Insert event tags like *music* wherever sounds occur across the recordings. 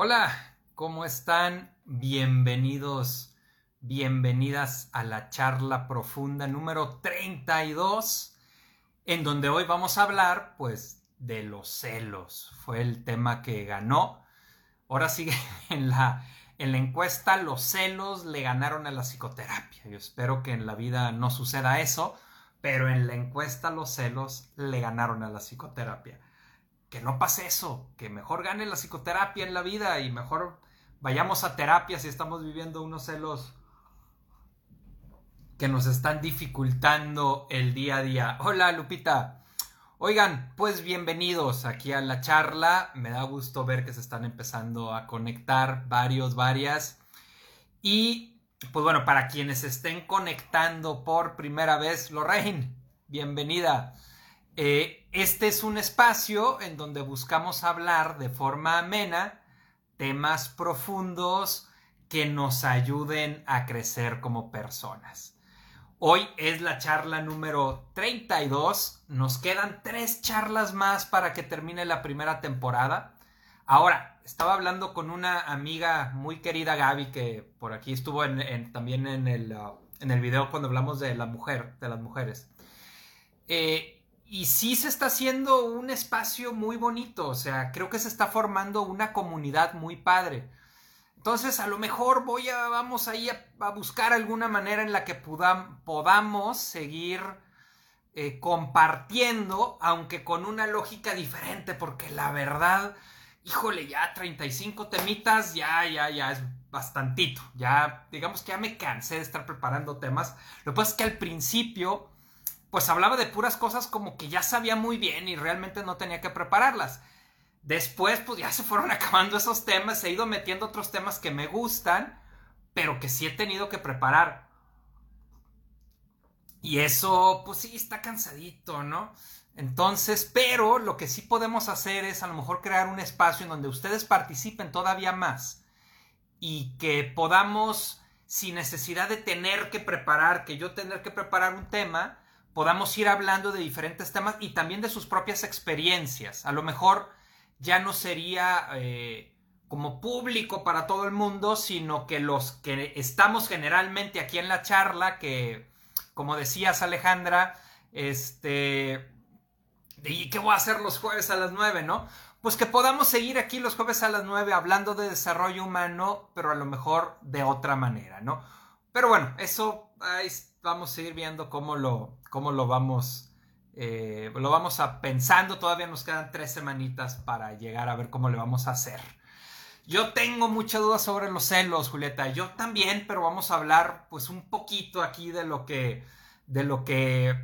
Hola, ¿cómo están? Bienvenidos, bienvenidas a la charla profunda número 32, en donde hoy vamos a hablar, pues, de los celos. Fue el tema que ganó. Ahora sigue *laughs* en la, en la encuesta, los celos le ganaron a la psicoterapia. Yo espero que en la vida no suceda eso, pero en la encuesta los celos le ganaron a la psicoterapia que no pase eso, que mejor gane la psicoterapia en la vida y mejor vayamos a terapia si estamos viviendo unos celos que nos están dificultando el día a día. Hola Lupita. Oigan, pues bienvenidos aquí a la charla. Me da gusto ver que se están empezando a conectar varios, varias. Y pues bueno, para quienes estén conectando por primera vez, Lorraine, bienvenida. Eh, este es un espacio en donde buscamos hablar de forma amena temas profundos que nos ayuden a crecer como personas. Hoy es la charla número 32. Nos quedan tres charlas más para que termine la primera temporada. Ahora, estaba hablando con una amiga muy querida, Gaby, que por aquí estuvo también en el, uh, en el video cuando hablamos de la mujer, de las mujeres. Eh, y sí se está haciendo un espacio muy bonito, o sea, creo que se está formando una comunidad muy padre. Entonces, a lo mejor voy a, vamos ahí a, buscar alguna manera en la que podamos seguir eh, compartiendo, aunque con una lógica diferente, porque la verdad, híjole, ya 35 temitas, ya, ya, ya es bastantito. Ya, digamos que ya me cansé de estar preparando temas. Lo que pasa es que al principio pues hablaba de puras cosas como que ya sabía muy bien y realmente no tenía que prepararlas. Después, pues ya se fueron *laughs* acabando esos temas, he ido metiendo otros temas que me gustan, pero que sí he tenido que preparar. Y eso, pues sí, está cansadito, ¿no? Entonces, pero lo que sí podemos hacer es a lo mejor crear un espacio en donde ustedes participen todavía más y que podamos, sin necesidad de tener que preparar, que yo tener que preparar un tema, podamos ir hablando de diferentes temas y también de sus propias experiencias. A lo mejor ya no sería eh, como público para todo el mundo, sino que los que estamos generalmente aquí en la charla, que como decías Alejandra, este... ¿Y qué voy a hacer los jueves a las nueve, no? Pues que podamos seguir aquí los jueves a las nueve hablando de desarrollo humano, pero a lo mejor de otra manera, ¿no? Pero bueno, eso vamos a seguir viendo cómo lo, cómo lo vamos, eh, lo vamos a pensando. Todavía nos quedan tres semanitas para llegar a ver cómo le vamos a hacer. Yo tengo mucha duda sobre los celos, Julieta. Yo también, pero vamos a hablar pues un poquito aquí de lo que, de lo que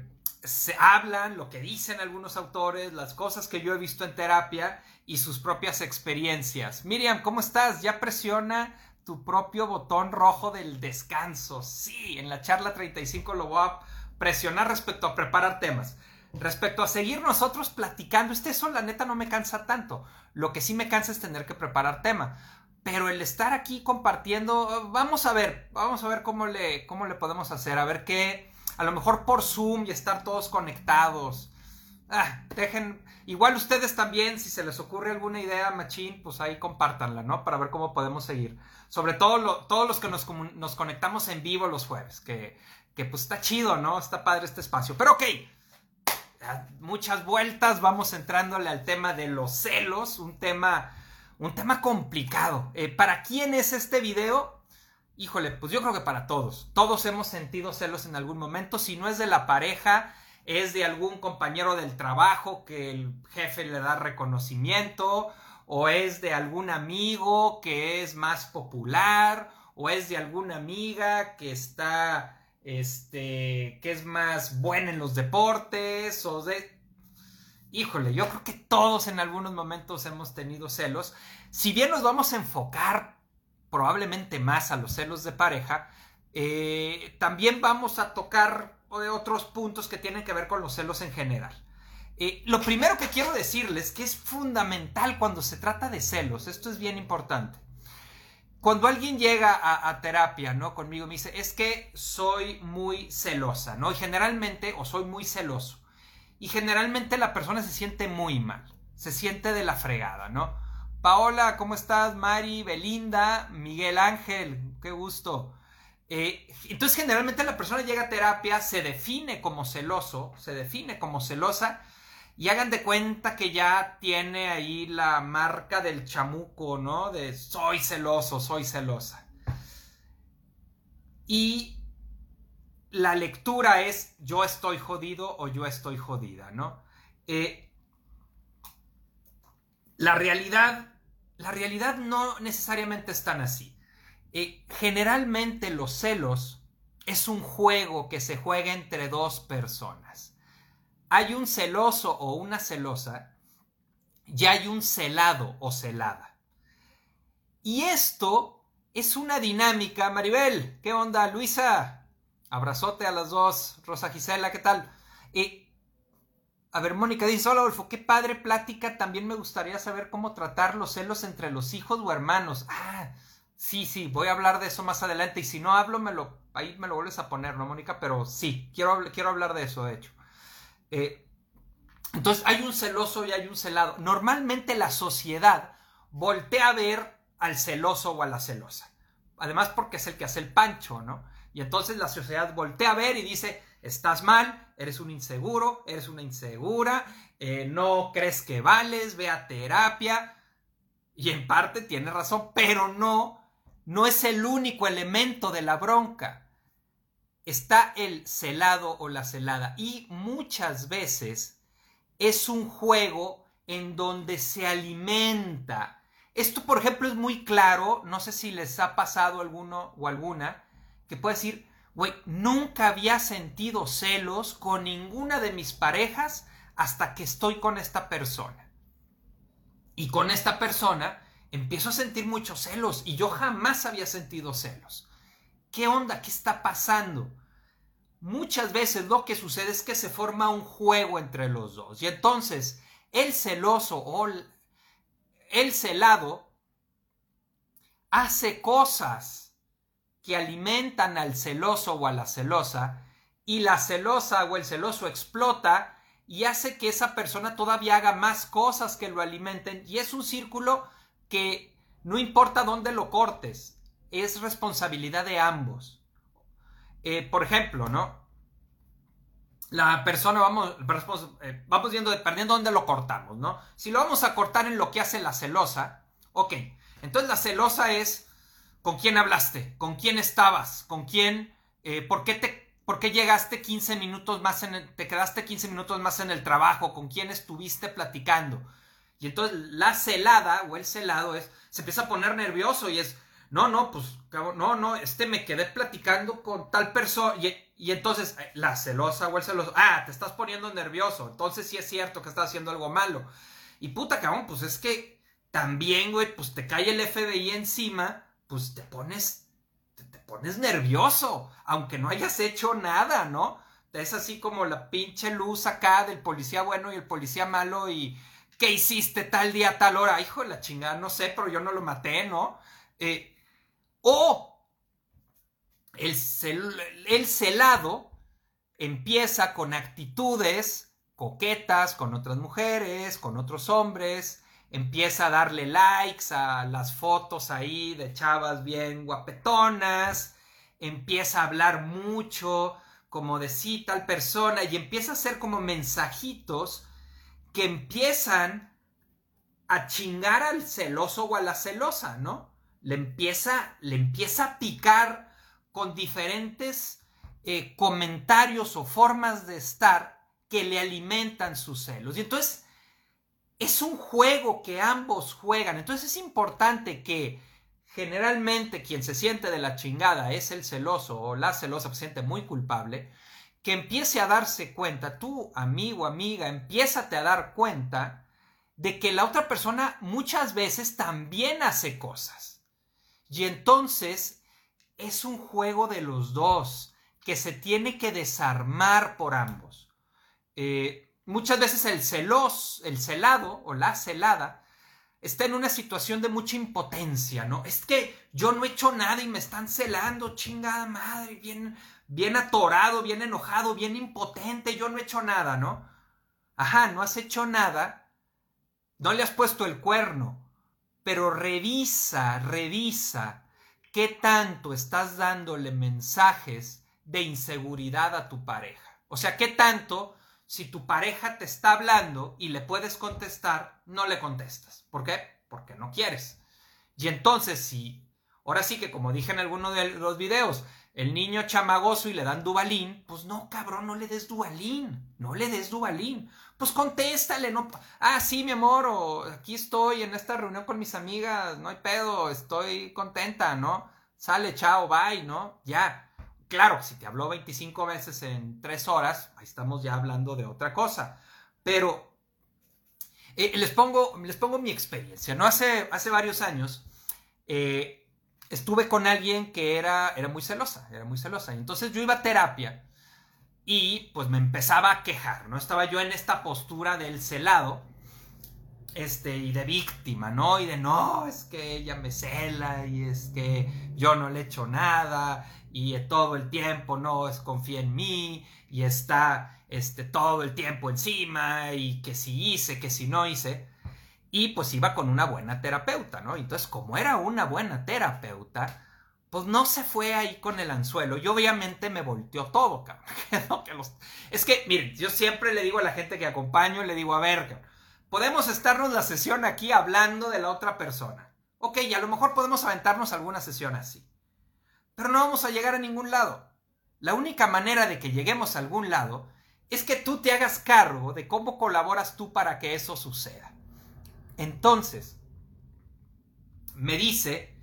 se hablan, lo que dicen algunos autores, las cosas que yo he visto en terapia y sus propias experiencias. Miriam, ¿cómo estás? ¿Ya presiona tu propio botón rojo del descanso? Sí, en la charla 35 lo voy a presionar respecto a preparar temas. Respecto a seguir nosotros platicando, este eso la neta no me cansa tanto. Lo que sí me cansa es tener que preparar tema. Pero el estar aquí compartiendo, vamos a ver, vamos a ver cómo le, cómo le podemos hacer, a ver qué, a lo mejor por Zoom y estar todos conectados. Ah, dejen, igual ustedes también, si se les ocurre alguna idea, machín, pues ahí compártanla, ¿no? Para ver cómo podemos seguir. Sobre todo todos los que nos, nos conectamos en vivo los jueves, que que pues está chido, ¿no? Está padre este espacio. Pero ok, muchas vueltas, vamos entrándole al tema de los celos, un tema, un tema complicado. Eh, ¿Para quién es este video? Híjole, pues yo creo que para todos. Todos hemos sentido celos en algún momento. Si no es de la pareja, es de algún compañero del trabajo que el jefe le da reconocimiento, o es de algún amigo que es más popular, o es de alguna amiga que está este, que es más buena en los deportes o de... Híjole, yo creo que todos en algunos momentos hemos tenido celos. Si bien nos vamos a enfocar probablemente más a los celos de pareja, eh, también vamos a tocar otros puntos que tienen que ver con los celos en general. Eh, lo primero que quiero decirles que es fundamental cuando se trata de celos, esto es bien importante cuando alguien llega a, terapia, ¿no? Conmigo me dice, es que soy muy celosa, ¿no? Y generalmente, o soy muy celoso. Y generalmente la persona se siente muy mal, se siente de la fregada, ¿no? Paola, ¿cómo estás? Mari, Belinda, Miguel Ángel, qué gusto. Eh, entonces generalmente la persona llega a terapia, se define como celoso, se define como celosa y hagan de cuenta que ya tiene ahí la marca del chamuco, ¿no? De soy celoso, soy celosa. Y la lectura es yo estoy jodido o yo estoy jodida, ¿no? Eh, la realidad, la realidad no necesariamente es tan así. Eh, generalmente los celos es un juego que se juega entre dos personas. Hay un celoso o una celosa y hay un celado o celada. Y esto es una dinámica, Maribel, ¿qué onda? Luisa, abrazote a las dos, Rosa Gisela, ¿qué tal? Eh, a ver, Mónica dice, hola Adolfo, qué padre plática, también me gustaría saber cómo tratar los celos entre los hijos o hermanos. Ah, Sí, sí, voy a hablar de eso más adelante y si no hablo, ahí me lo vuelves a poner, ¿no, Mónica? Pero sí, quiero, quiero hablar de eso, de hecho. Eh, entonces, hay un celoso y hay un celado. Normalmente la sociedad voltea a ver al celoso o a la celosa. Además, porque es el que hace el pancho, ¿no? Y entonces la sociedad voltea a ver y dice, estás mal, eres un inseguro, eres una insegura, eh, no crees que vales, ve a terapia. Y en parte tiene razón, pero no no es el único elemento de la bronca. Está el celado o la celada y muchas veces es un juego en donde se alimenta. Esto, por ejemplo, es muy claro, no sé si les ha pasado alguno o alguna, que puede decir, güey, nunca había sentido celos con ninguna de mis parejas hasta que estoy con esta persona. Y con esta persona empiezo a sentir muchos celos y yo jamás había sentido celos. ¿Qué onda? ¿Qué está pasando? Muchas veces lo que sucede es que se forma un juego entre los dos y entonces el celoso o el celado hace cosas que alimentan al celoso o a la celosa y la celosa o el celoso explota y hace que esa persona todavía haga más cosas que lo alimenten y es un círculo que no importa dónde lo cortes, es responsabilidad de ambos. Eh, por ejemplo, ¿no? La persona, vamos, eh, vamos viendo, dependiendo dónde lo cortamos, ¿no? Si lo vamos a cortar en lo que hace la celosa, ok. Entonces la celosa es con quién hablaste, con quién estabas, con quién, eh, por qué te ¿Por qué llegaste 15 minutos más en el, te quedaste 15 minutos más en el trabajo? ¿Con quién estuviste platicando? Y entonces la celada o el celado es, se empieza a poner nervioso y es, no, no, pues, no, no, este me quedé platicando con tal persona. Y, entonces eh, la celosa o el celoso, ah, te estás poniendo nervioso. Entonces sí es cierto que estás haciendo algo malo. Y puta, cabrón, pues es que también, güey, pues te cae el FBI encima, pues te pones, te, te pones nervioso, aunque no hayas hecho nada, ¿no? Es así como la pinche luz acá del policía bueno y el policía malo y ¿qué hiciste tal día, tal hora? Hijo de la chingada, no sé, pero yo no lo maté, ¿no? Eh, o el, el celado empieza con actitudes coquetas con otras mujeres, con otros hombres, empieza a darle likes a las fotos ahí de chavas bien guapetonas, empieza a hablar mucho como de sí tal persona y empieza a hacer como mensajitos que empiezan a chingar al celoso o a la celosa, ¿no? Le empieza, le empieza a picar con diferentes eh, comentarios o formas de estar que le alimentan sus celos. Y entonces es un juego que ambos juegan. Entonces es importante que generalmente quien se siente de la chingada es el celoso o la celosa se siente muy culpable que empiece a darse cuenta, tú, amigo, amiga, empiézate a dar cuenta de que la otra persona muchas veces también hace cosas. Y entonces es un juego de los dos que se tiene que desarmar por ambos. Eh, muchas veces el celos, el celado o la celada está en una situación de mucha impotencia, ¿no? Es que yo no he hecho nada y me están celando, chingada madre, bien, bien atorado, bien enojado, bien impotente, yo no he hecho nada, ¿no? Ajá, no has hecho nada, no le has puesto el cuerno, pero revisa, revisa qué tanto estás dándole mensajes de inseguridad a tu pareja. O sea, qué tanto si tu pareja te está hablando y le puedes contestar, no le contestas. ¿Por qué? Porque no quieres. Y entonces, si, ahora sí que como dije en alguno de los videos, el niño chamagoso y le dan Dubalín, pues no, cabrón, no le des Dubalín, no le des Dubalín. Pues contéstale, no. Ah, sí, mi amor, aquí estoy en esta reunión con mis amigas, no hay pedo, estoy contenta, ¿no? Sale, chao, bye, ¿no? Ya. Claro, si te habló 25 veces en 3 horas, ahí estamos ya hablando de otra cosa. Pero eh, les, pongo, les pongo mi experiencia, ¿no? Hace, hace varios años, eh, estuve con alguien que era, era muy celosa, era muy celosa. Y entonces yo iba a terapia y pues me empezaba a quejar, ¿no? Estaba yo en esta postura del celado, este, y de víctima, ¿no? Y de no, es que ella me cela y es que yo no le echo nada y todo el tiempo no es confía en mí y está este, todo el tiempo encima y que si hice, que si no hice y pues iba con una buena terapeuta, ¿no? Entonces, como era una buena terapeuta, pues no se fue ahí con el anzuelo y obviamente me volteó todo, cabrón. *laughs* Es que, miren, yo siempre le digo a la gente que acompaño, le digo, a ver, podemos estarnos la sesión aquí hablando de la otra persona. Ok, y a lo mejor podemos aventarnos alguna sesión así. Pero no vamos a llegar a ningún lado. La única manera de que lleguemos a algún lado es que tú te hagas cargo de cómo colaboras tú para que eso suceda. Entonces, me dice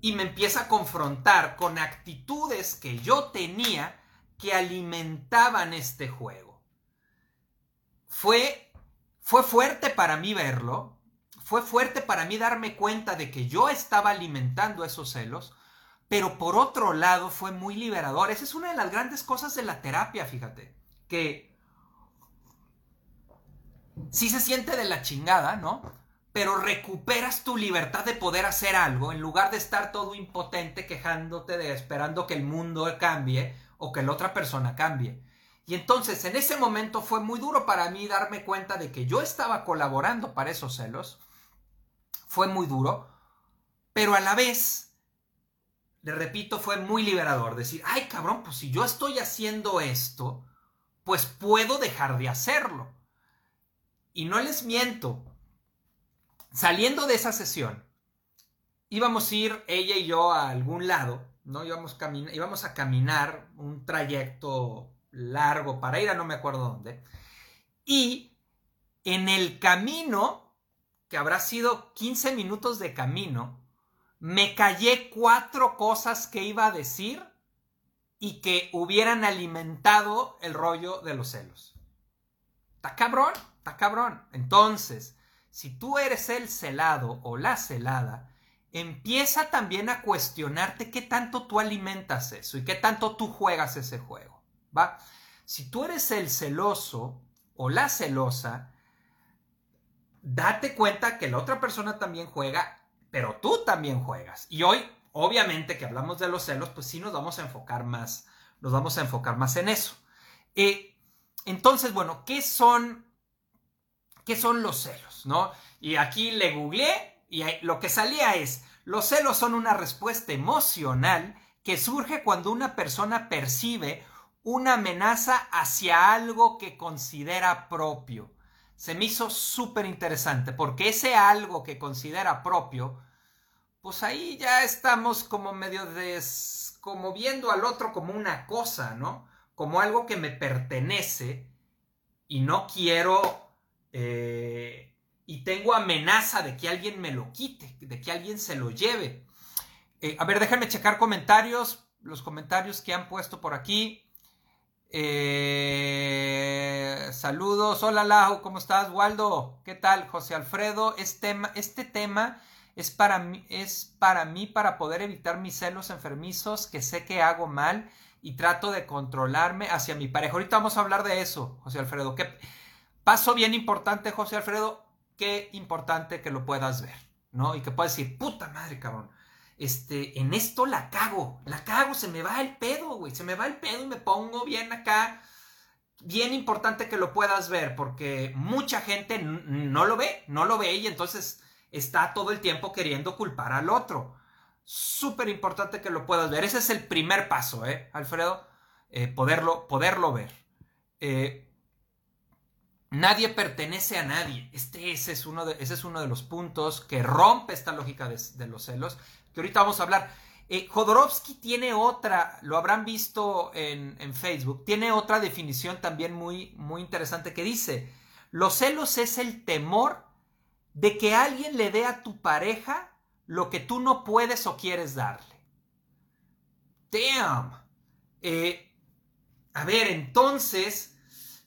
y me empieza a confrontar con actitudes que yo tenía que alimentaban este juego. Fue, fue fuerte para mí verlo, fue fuerte para mí darme cuenta de que yo estaba alimentando esos celos, pero por otro lado fue muy liberador. Esa es una de las grandes cosas de la terapia, fíjate, que sí se siente de la chingada, ¿no? Pero recuperas tu libertad de poder hacer algo en lugar de estar todo impotente quejándote de esperando que el mundo cambie o que la otra persona cambie. Y entonces en ese momento fue muy duro para mí darme cuenta de que yo estaba colaborando para esos celos. Fue muy duro, pero a la vez, le repito, fue muy liberador. Decir, ay cabrón, pues si yo estoy haciendo esto, pues puedo dejar de hacerlo. Y no les miento, saliendo de esa sesión, íbamos a ir ella y yo a algún lado, ¿no? Íbamos, íbamos a caminar un trayecto largo para ir a no me acuerdo dónde. Y en el camino, que habrá sido 15 minutos de camino, me callé cuatro cosas que iba a decir y que hubieran alimentado el rollo de los celos. ¿Está cabrón? Está cabrón. Entonces, si tú eres el celado o la celada, empieza también a cuestionarte qué tanto tú alimentas eso y qué tanto tú juegas ese juego. ¿Va? Si tú eres el celoso o la celosa, date cuenta que la otra persona también juega, pero tú también juegas. Y hoy, obviamente que hablamos de los celos, pues sí nos vamos a enfocar más, nos vamos a enfocar más en eso. Eh, entonces, bueno, ¿qué son ¿Qué son los celos? ¿No? Y aquí le googleé y lo que salía es, los celos son una respuesta emocional que surge cuando una persona percibe una amenaza hacia algo que considera propio. Se me hizo súper interesante porque ese algo que considera propio, pues ahí ya estamos como medio des, como viendo al otro como una cosa, ¿no? Como algo que me pertenece y no quiero eh, y tengo amenaza de que alguien me lo quite, de que alguien se lo lleve. Eh, a ver, déjenme checar comentarios, los comentarios que han puesto por aquí. Eh, saludos, hola Lau, ¿cómo estás? Waldo, ¿qué tal? José Alfredo, este tema, este tema es, para mí, es para mí para poder evitar mis celos enfermizos que sé que hago mal y trato de controlarme hacia mi pareja. Ahorita vamos a hablar de eso, José Alfredo. ¿Qué, Paso bien importante, José Alfredo, qué importante que lo puedas ver, ¿no? Y que puedas decir, puta madre, cabrón. Este, en esto la cago, la cago, se me va el pedo, güey, se me va el pedo y me pongo bien acá. Bien importante que lo puedas ver, porque mucha gente no lo ve, no lo ve y entonces está todo el tiempo queriendo culpar al otro. Súper importante que lo puedas ver. Ese es el primer paso, ¿eh, Alfredo? Eh, poderlo, poderlo ver. Eh, nadie pertenece a nadie. Este, ese, es uno de, ese es uno de los puntos que rompe esta lógica de, los celos, que ahorita vamos a hablar. Eh, Jodorowsky tiene otra, lo habrán visto en, Facebook, tiene otra definición también muy, muy interesante que dice, los celos es el temor de que alguien le dé a tu pareja lo que tú no puedes o quieres darle. Damn. Eh, a ver, entonces,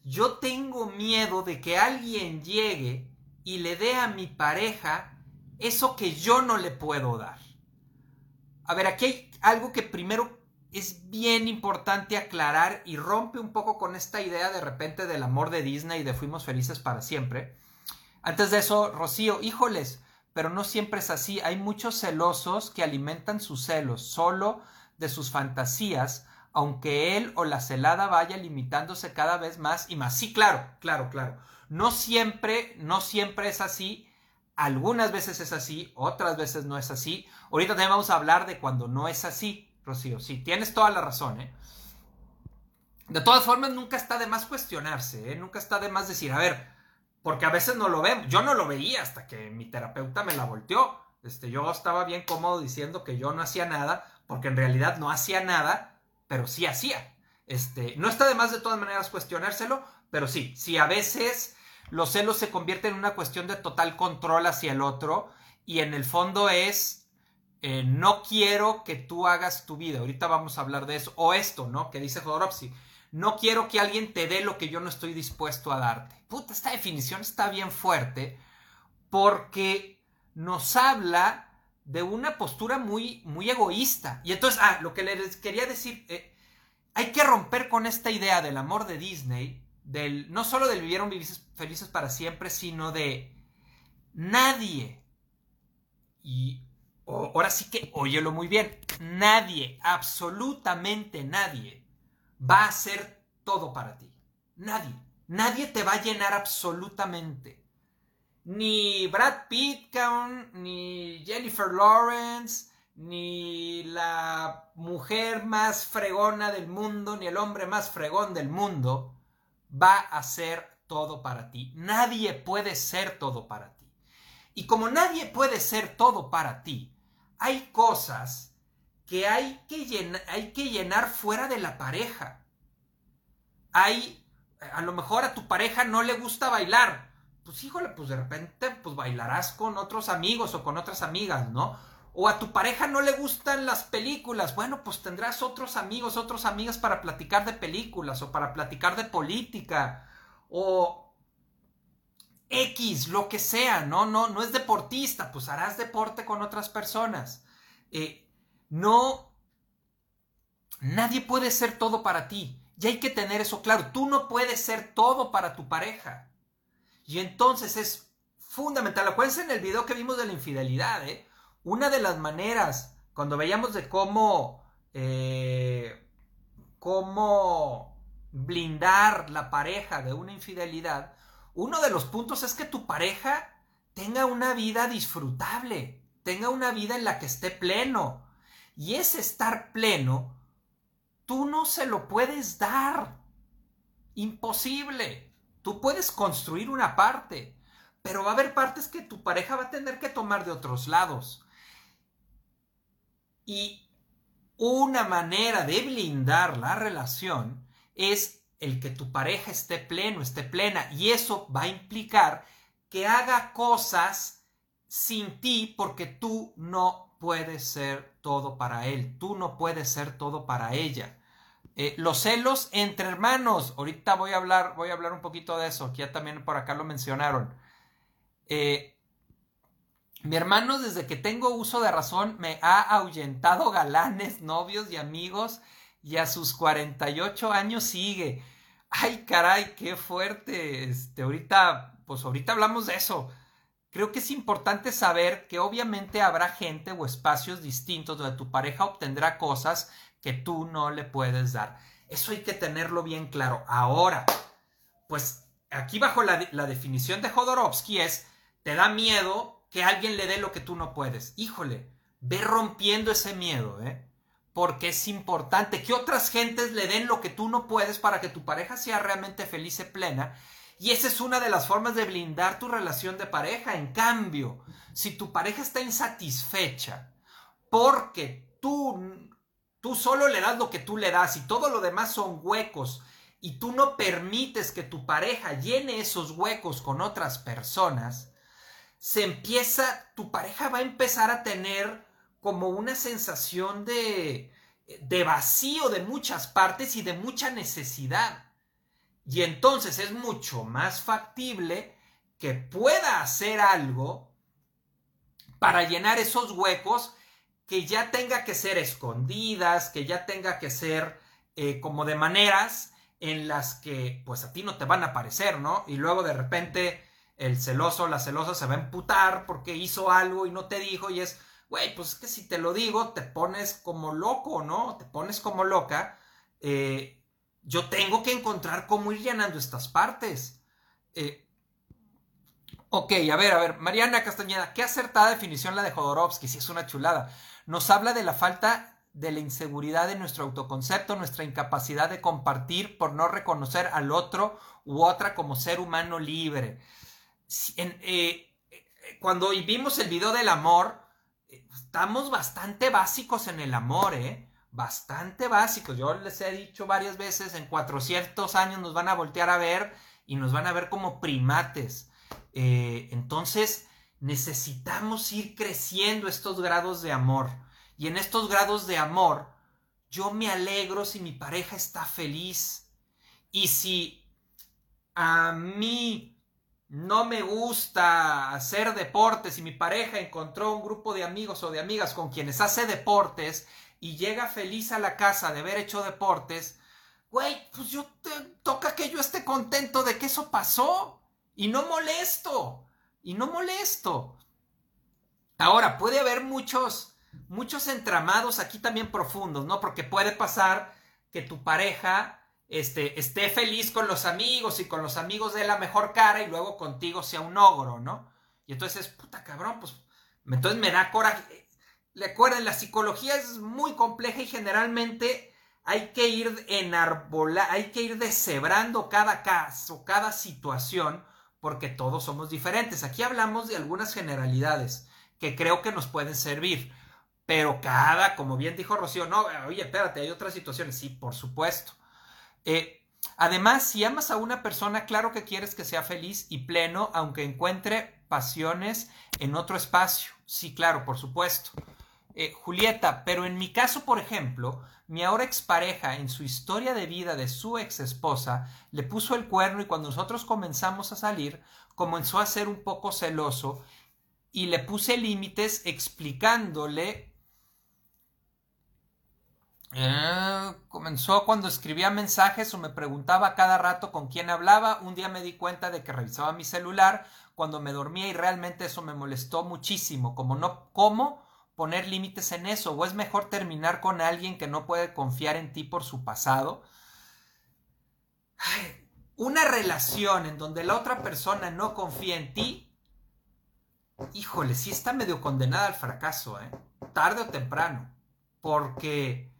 yo tengo miedo de que alguien llegue y le dé a mi pareja eso que yo no le puedo dar. A ver, aquí hay algo que primero es bien importante aclarar y rompe un poco con esta idea de repente del amor de Disney y de fuimos felices para siempre. Antes de eso, Rocío, híjoles, pero no siempre es así. Hay muchos celosos que alimentan sus celos solo de sus fantasías aunque él o la celada vaya limitándose cada vez más y más. Sí, claro, claro, claro. No siempre, no siempre es así. Algunas veces es así, otras veces no es así. Ahorita también vamos a hablar de cuando no es así, Rocío. Sí, tienes toda la razón, ¿eh? De todas formas, nunca está de más cuestionarse, ¿eh? Nunca está de más decir, a ver, porque a veces no lo vemos. Yo no lo veía hasta que mi terapeuta me la volteó. Este, yo estaba bien cómodo diciendo que yo no hacía nada, porque en realidad no hacía nada pero sí hacía. Este, no está de más de todas maneras cuestionárselo, pero sí, si a veces los celos se convierten en una cuestión de total control hacia el otro y en el fondo es eh, no quiero que tú hagas tu vida. Ahorita vamos a hablar de eso. O esto, ¿no? Que dice Jodorowsky. No quiero que alguien te dé lo que yo no estoy dispuesto a darte. Puta, esta definición está bien fuerte porque nos habla de una postura muy, muy egoísta. Y entonces, ah, lo que les quería decir, eh, hay que romper con esta idea del amor de Disney, del, no solo del vivieron felices para siempre, sino de nadie. Y ahora sí que, óyelo muy bien, nadie, absolutamente nadie, va a hacer todo para ti. Nadie. Nadie te va a llenar absolutamente ni Brad Pitt, ni Jennifer Lawrence, ni la mujer más fregona del mundo, ni el hombre más fregón del mundo va a ser todo para ti. Nadie puede ser todo para ti. Y como nadie puede ser todo para ti, hay cosas que hay que hay que llenar fuera de la pareja. Hay, a lo mejor a tu pareja no le gusta bailar, pues híjole, pues de repente pues bailarás con otros amigos o con otras amigas, ¿no? O a tu pareja no le gustan las películas, bueno, pues tendrás otros amigos, otras amigas para platicar de películas o para platicar de política o X, lo que sea, ¿no? No, no es deportista, pues harás deporte con otras personas. Eh, no, nadie puede ser todo para ti. Y hay que tener eso claro. Tú no puedes ser todo para tu pareja. Y entonces es fundamental. Acuérdense en el video que vimos de la infidelidad, ¿eh? Una de las maneras, cuando veíamos de cómo, eh, cómo blindar la pareja de una infidelidad, uno de los puntos es que tu pareja tenga una vida disfrutable, tenga una vida en la que esté pleno. Y ese estar pleno, tú no se lo puedes dar. Imposible. Tú puedes construir una parte, pero va a haber partes que tu pareja va a tener que tomar de otros lados. Y una manera de blindar la relación es el que tu pareja esté pleno, esté plena, y eso va a implicar que haga cosas sin ti porque tú no puedes ser todo para él, tú no puedes ser todo para ella. Eh, los celos entre hermanos. Ahorita voy a hablar, voy a hablar un poquito de eso. ya también por acá lo mencionaron. Eh, mi hermano, desde que tengo uso de razón, me ha ahuyentado galanes, novios y amigos. Y a sus 48 años sigue. Ay, caray, qué fuerte. Este, ahorita, pues ahorita hablamos de eso. Creo que es importante saber que obviamente habrá gente o espacios distintos donde tu pareja obtendrá cosas que tú no le puedes dar. Eso hay que tenerlo bien claro. Ahora, pues aquí bajo la, definición de Jodorowsky es, te da miedo que alguien le dé lo que tú no puedes. Híjole, ve rompiendo ese miedo, ¿eh? Porque es importante que otras gentes le den lo que tú no puedes para que tu pareja sea realmente feliz y plena. Y esa es una de las formas de blindar tu relación de pareja. En cambio, si tu pareja está insatisfecha porque tú, tú solo le das lo que tú le das y todo lo demás son huecos y tú no permites que tu pareja llene esos huecos con otras personas, se empieza, tu pareja va a empezar a tener como una sensación de, de vacío de muchas partes y de mucha necesidad. Y entonces es mucho más factible que pueda hacer algo para llenar esos huecos que ya tenga que ser escondidas, que ya tenga que ser eh, como de maneras en las que pues a ti no te van a parecer, ¿no? Y luego de repente el celoso, la celosa se va a emputar porque hizo algo y no te dijo y es, güey, pues es que si te lo digo te pones como loco, ¿no? Te pones como loca. Eh, yo tengo que encontrar cómo ir llenando estas partes. Eh, ok, a ver, a ver, Mariana Castañeda, qué acertada definición la de Jodorowsky, si es una chulada. Nos habla de la falta de la inseguridad de nuestro autoconcepto, nuestra incapacidad de compartir por no reconocer al otro u otra como ser humano libre. Eh, cuando vimos el video del amor, eh, estamos bastante básicos en el amor, ¿eh? Bastante básicos. Yo les he dicho varias veces, en 400 años nos van a voltear a ver y nos van a ver como primates. Eh, entonces, necesitamos ir creciendo estos grados de amor. Y en estos grados de amor, yo me alegro si mi pareja está feliz. Y si a mí no me gusta hacer deportes y mi pareja encontró un grupo de amigos o de amigas con quienes hace deportes y llega feliz a la casa de haber hecho deportes, güey, pues yo te, toca que yo esté contento de que eso pasó y no molesto. Y no molesto. Ahora, puede haber muchos muchos entramados aquí también profundos, ¿no? Porque puede pasar que tu pareja este, esté feliz con los amigos y con los amigos de la mejor cara y luego contigo sea un ogro, ¿no? Y entonces, puta cabrón, pues entonces me da coraje. Recuerden, la psicología es muy compleja y generalmente hay que ir enarbolar, hay que ir deshebrando cada caso, cada situación, porque todos somos diferentes. Aquí hablamos de algunas generalidades que creo que nos pueden servir. Pero cada, como bien dijo Rocío, no, oye, espérate, hay otras situaciones. Sí, por supuesto. Eh, además, si amas a una persona, claro que quieres que sea feliz y pleno, aunque encuentre pasiones en otro espacio. Sí, claro, por supuesto. Eh, Julieta, pero en mi caso, por ejemplo, mi ahora expareja en su historia de vida de su ex esposa le puso el cuerno y cuando nosotros comenzamos a salir comenzó a ser un poco celoso y le puse límites explicándole eh, comenzó cuando escribía mensajes o me preguntaba cada rato con quién hablaba. Un día me di cuenta de que revisaba mi celular cuando me dormía y realmente eso me molestó muchísimo. Como no, ¿cómo poner límites en eso? ¿O es mejor terminar con alguien que no puede confiar en ti por su pasado? una relación en donde la otra persona no confía en ti, híjole, sí está medio condenada al fracaso, ¿eh? Tarde o temprano. Porque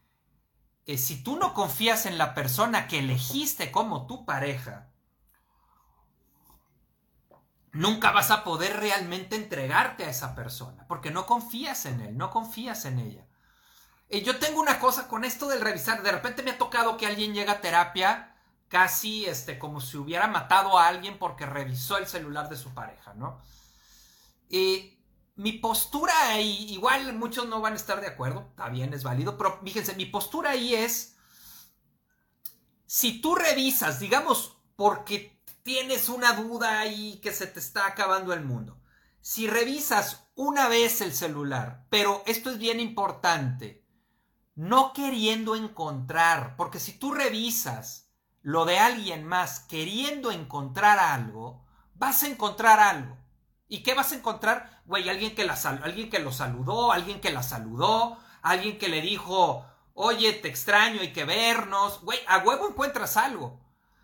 si tú no confías en la persona que elegiste como tu pareja, nunca vas a poder realmente entregarte a esa persona, porque no confías en él, no confías en ella. Y yo tengo una cosa con esto del revisar, de repente me ha tocado que alguien llega a terapia casi este, como si hubiera matado a alguien porque revisó el celular de su pareja, ¿no? Y mi postura ahí, igual muchos no van a estar de acuerdo, está bien, es válido, pero fíjense, mi postura ahí es, si tú revisas, digamos, porque tienes una duda ahí que se te está acabando el mundo, si revisas una vez el celular, pero esto es bien importante, no queriendo encontrar, porque si tú revisas lo de alguien más queriendo encontrar algo, vas a encontrar algo. ¿Y qué vas a encontrar? Güey, alguien que, la alguien que lo saludó, alguien que la saludó, alguien que le dijo, oye, te extraño, hay que vernos. Güey, a huevo encuentras algo.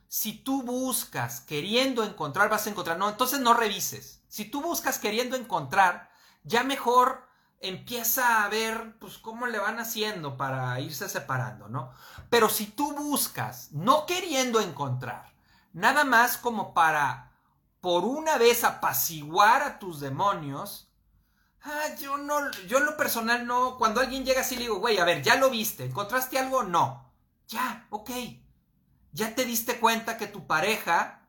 Si tú buscas queriendo encontrar, vas a encontrar. No, entonces no revises. Si tú buscas queriendo encontrar, ya mejor empieza a ver pues cómo le van haciendo para irse separando, ¿no? Pero si tú buscas no queriendo encontrar, nada más como para por una vez apaciguar a tus demonios, ah, yo no, yo en lo personal no, cuando alguien llega así le digo, güey, a ver, ya lo viste, ¿encontraste algo? No. Ya, ok. Ya te diste cuenta que tu pareja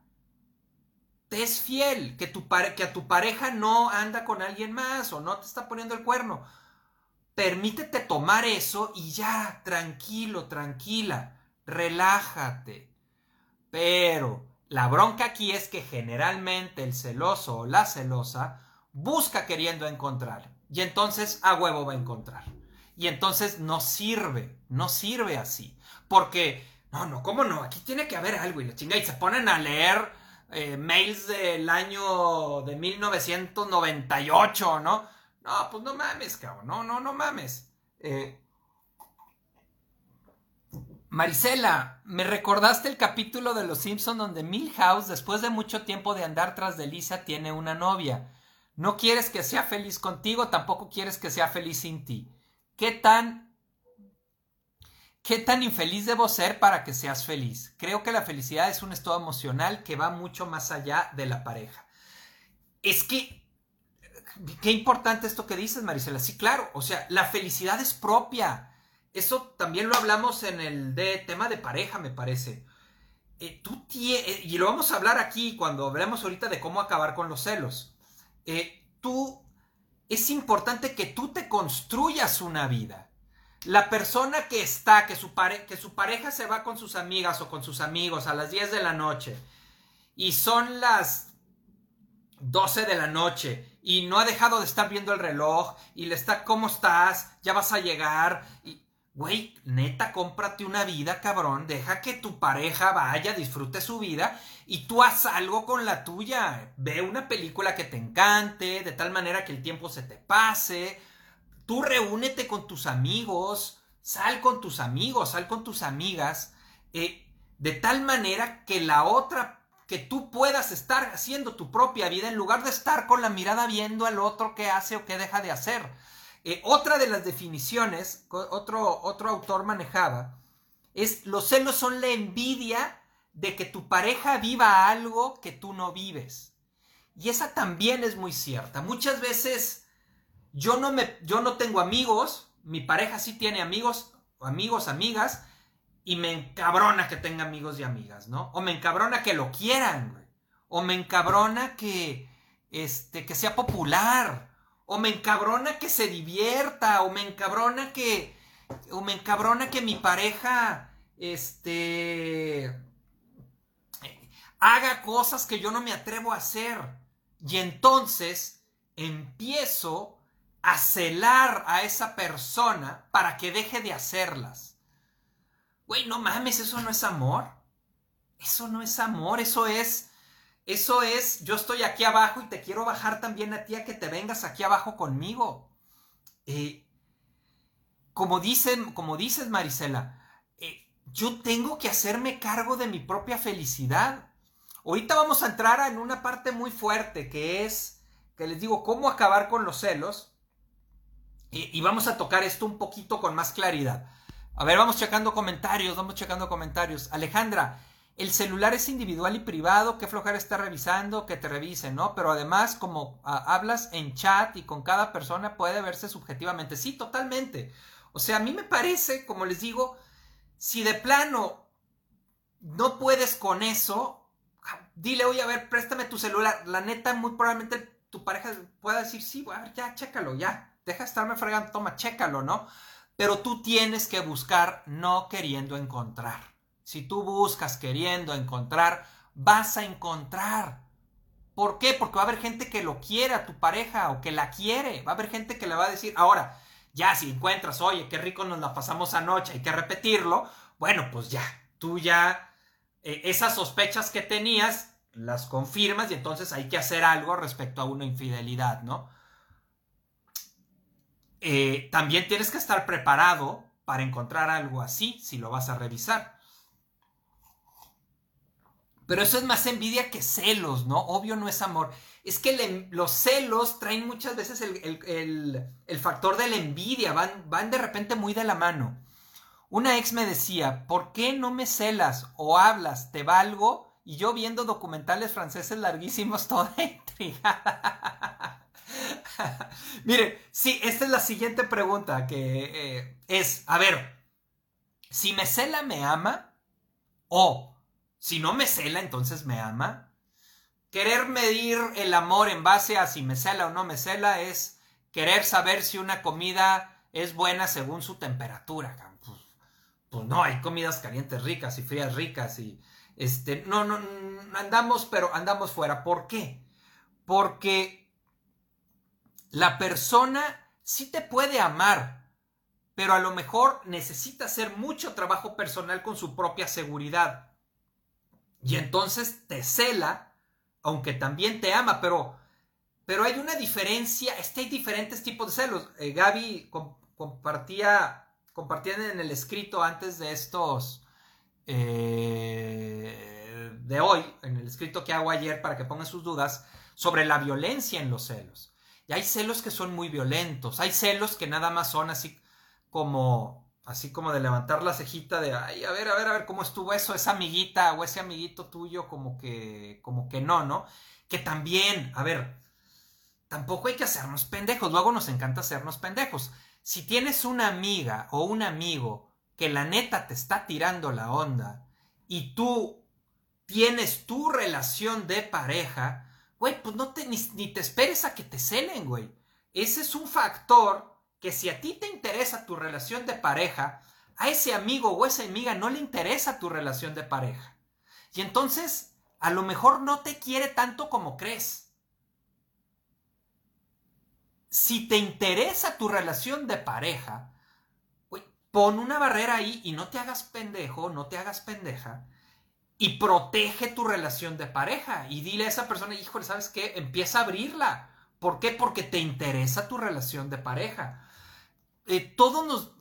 te es fiel, que, tu que a tu pareja no anda con alguien más o no te está poniendo el cuerno. Permítete tomar eso y ya, tranquilo, tranquila, relájate. Pero la bronca aquí es que generalmente el celoso o la celosa busca queriendo encontrar y entonces a huevo va a encontrar. Y entonces no sirve, no sirve así. Porque, no, no, ¿cómo no? Aquí tiene que haber algo y la chinga y se ponen a leer eh, mails del año de 1998, ¿no? No, pues no mames, cabrón, no, no, no mames. Eh, Marisela, me recordaste el capítulo de Los Simpson donde Milhouse, después de mucho tiempo de andar tras de Lisa, tiene una novia. No quieres que sea feliz contigo, tampoco quieres que sea feliz sin ti. ¿Qué tan ¿Qué tan infeliz debo ser para que seas feliz? Creo que la felicidad es un estado emocional que va mucho más allá de la pareja. Es que, qué importante esto que dices, Marisela. Sí, claro, o sea, la felicidad es propia. Eso también lo hablamos en el de tema de pareja, me parece. Eh, tú eh, y lo vamos a hablar aquí cuando hablemos ahorita de cómo acabar con los celos. Eh, tú, es importante que tú te construyas una vida la persona que está, que su, que su pareja se va con sus amigas o con sus amigos a las 10 de la noche y son las 12 de la noche y no ha dejado de estar viendo el reloj y le está, ¿cómo estás? Ya vas a llegar. Y, güey, neta, cómprate una vida, cabrón. Deja que tu pareja vaya, disfrute su vida y tú haz algo con la tuya. Ve una película que te encante, de tal manera que el tiempo se te pase Tú reúnete con tus amigos, sal con tus amigos, sal con tus amigas, eh, de tal manera que la otra, que tú puedas estar haciendo tu propia vida en lugar de estar con la mirada viendo al otro qué hace o qué deja de hacer. Eh, otra de las definiciones, otro, otro autor manejaba, es los celos son la envidia de que tu pareja viva algo que tú no vives. Y esa también es muy cierta. Muchas veces yo no, me, yo no tengo amigos, mi pareja sí tiene amigos, amigos, amigas, y me encabrona que tenga amigos y amigas, ¿no? O me encabrona que lo quieran, güey. O me encabrona que, este, que sea popular. O me encabrona que se divierta. O me encabrona que, o me encabrona que mi pareja, este, haga cosas que yo no me atrevo a hacer. Y entonces empiezo a celar a esa persona para que deje de hacerlas. Güey, no mames, eso no es amor. Eso no es amor, eso es, eso es, yo estoy aquí abajo y te quiero bajar también a ti a que te vengas aquí abajo conmigo. Eh, como, dicen, como dices, Marisela, eh, yo tengo que hacerme cargo de mi propia felicidad. Ahorita vamos a entrar en una parte muy fuerte que es, que les digo, cómo acabar con los celos. Y, vamos a tocar esto un poquito con más claridad. A ver, vamos checando comentarios, vamos checando comentarios. Alejandra, el celular es individual y privado, qué flojera está revisando, que te revisen, ¿no? Pero además, como ah, hablas en chat y con cada persona puede verse subjetivamente. Sí, totalmente. O sea, a mí me parece, como les digo, si de plano no puedes con eso, dile, oye, a ver, préstame tu celular. La neta, muy probablemente tu pareja pueda decir, sí, a ver, ya, chécalo, ya deja de estarme fregando, toma, chécalo, ¿no? Pero tú tienes que buscar no queriendo encontrar. Si tú buscas queriendo encontrar, vas a encontrar. ¿Por qué? Porque va a haber gente que lo quiere a tu pareja o que la quiere. Va a haber gente que le va a decir, ahora, ya si encuentras, oye, qué rico nos la pasamos anoche, hay que repetirlo. Bueno, pues ya, tú ya, eh, esas sospechas que tenías, las confirmas y entonces hay que hacer algo respecto a una infidelidad, ¿no? Eh, también tienes que estar preparado para encontrar algo así si lo vas a revisar. Pero eso es más envidia que celos, ¿no? Obvio no es amor. Es que los celos traen muchas veces el, factor de la envidia, van, van de repente muy de la mano. Una ex me decía, ¿por qué no me celas o hablas? ¿Te valgo? Y yo viendo documentales franceses larguísimos, *laughs* toda intrigada. *laughs* Mire, sí, esta es la siguiente pregunta que eh, es, a ver, si me cela, me ama, o si no me cela, entonces me ama. Querer medir el amor en base a si me cela o no me cela es querer saber si una comida es buena según su temperatura. Pues, pues no, hay comidas calientes ricas y frías ricas y este, no, no, andamos, pero andamos fuera. ¿Por qué? Porque la persona sí te puede amar, pero a lo mejor necesita hacer mucho trabajo personal con su propia seguridad. Y entonces te cela, aunque también te ama, pero, pero hay una diferencia, este hay diferentes tipos de celos. Eh, Gaby compartía, compartían en el escrito antes de estos eh, de hoy, en el escrito que hago ayer para que pongan sus dudas, sobre la violencia en los celos. Y hay celos que son muy violentos, hay celos que nada más son así como, así como de levantar la cejita de, ay, a ver, a ver, a ver cómo estuvo eso, esa amiguita o ese amiguito tuyo, como que, como que no, ¿no? Que también, a ver, tampoco hay que hacernos pendejos, luego nos encanta hacernos pendejos. Si tienes una amiga o un amigo que la neta te está tirando la onda y tú tienes tu relación de pareja, güey, pues no te, ni, te esperes a que te celen, güey. Ese es un factor que si a ti te interesa tu relación de pareja, a ese amigo o esa amiga no le interesa tu relación de pareja. Y entonces, a lo mejor no te quiere tanto como crees. Si te interesa tu relación de pareja, pon una barrera ahí y no te hagas pendejo, no te hagas pendeja y protege tu relación de pareja y dile a esa persona, híjole, ¿sabes qué? Empieza a abrirla. ¿Por qué? Porque te interesa tu relación de pareja. Eh, todos nos,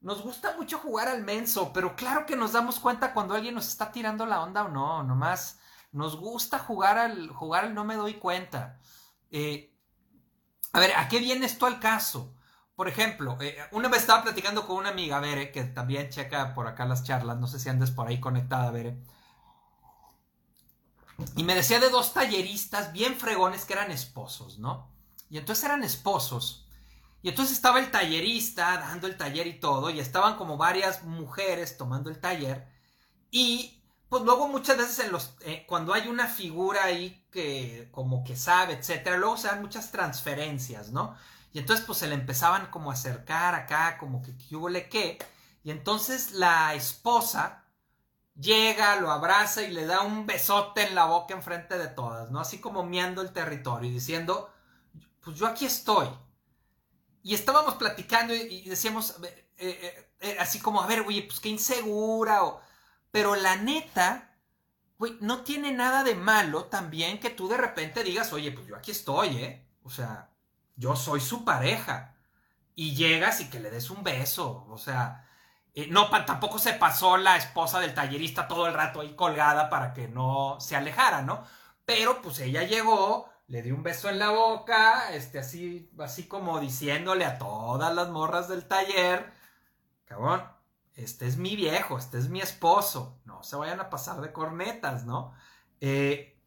nos gusta mucho jugar al menso, pero claro que nos damos cuenta cuando alguien nos está tirando la onda o no, nomás nos gusta jugar al, jugar al no me doy cuenta. Eh, a ver, ¿a qué viene esto al caso? Por ejemplo, eh, una vez estaba platicando con una amiga, Bere, que también checa por acá las charlas, no sé si andes por ahí conectada, Bere. Y me decía de dos talleristas bien fregones que eran esposos, ¿no? Y entonces eran esposos. Y entonces estaba el tallerista dando el taller y todo, y estaban como varias mujeres tomando el taller. Y pues luego muchas veces en los, eh, cuando hay una figura ahí que como que sabe, etcétera, luego se dan muchas transferencias, ¿no? Y entonces pues se le empezaban como a acercar acá, como que qué hubo le qué. Y entonces la esposa llega, lo abraza y le da un besote en la boca enfrente de todas, ¿no? Así como miando el territorio y diciendo, pues yo aquí estoy. Y estábamos platicando y, decíamos, eh, eh, eh, así como, a ver, oye, pues qué insegura, o... pero la neta, güey, no tiene nada de malo también que tú de repente digas, oye, pues yo aquí estoy, ¿eh? O sea, yo soy su pareja. Y llegas y que le des un beso. O sea, eh, no, tampoco se pasó la esposa del tallerista todo el rato ahí colgada para que no se alejara, ¿no? Pero pues ella llegó, le dio un beso en la boca, este, así, así como diciéndole a todas las morras del taller, cabrón, este es mi viejo, este es mi esposo, no se vayan a pasar de cornetas, ¿no? Eh,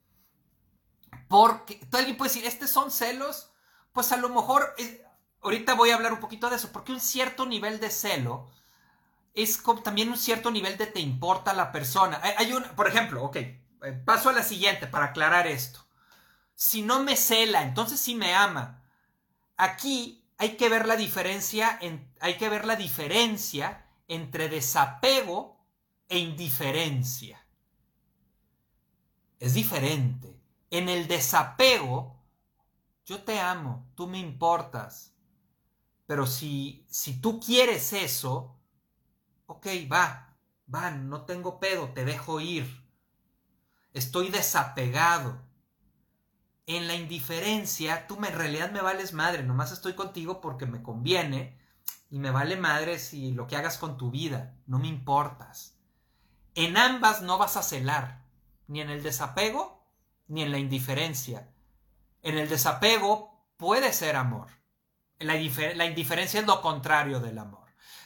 porque, todo alguien puede decir, ¿estos son celos? pues a lo mejor, eh, ahorita voy a hablar un poquito de eso, porque un cierto nivel de celo es como también un cierto nivel de te importa la persona. Hay, un, por ejemplo, ok, eh, paso a la siguiente para aclarar esto. Si no me cela, entonces sí me ama. Aquí hay que ver la diferencia, en, hay que ver la diferencia entre desapego e indiferencia. Es diferente. En el desapego yo te amo, tú me importas. Pero si, si tú quieres eso, ok, va, va, no tengo pedo, te dejo ir. Estoy desapegado. En la indiferencia, tú me, en realidad me vales madre, nomás estoy contigo porque me conviene y me vale madre si lo que hagas con tu vida, no me importas. En ambas no vas a celar. ni en el desapego, ni en la indiferencia. En el desapego puede ser amor. La, la indiferencia es lo contrario del amor.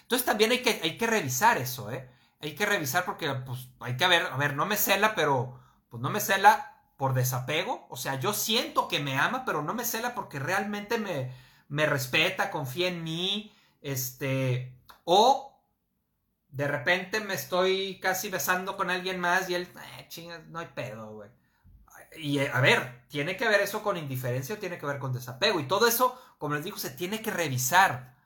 Entonces también hay que, hay que revisar eso, ¿eh? Hay que revisar porque pues, hay que ver, a ver, no me cela, pero pues no me cela por desapego. O sea, yo siento que me ama, pero no me cela porque realmente me, me respeta, confía en mí, este, o de repente me estoy casi besando con alguien más y él, eh, chingas, no hay pedo, güey. Y eh, a ver, ¿tiene que ver eso con indiferencia o tiene que ver con desapego? Y todo eso, como les digo, se tiene que revisar.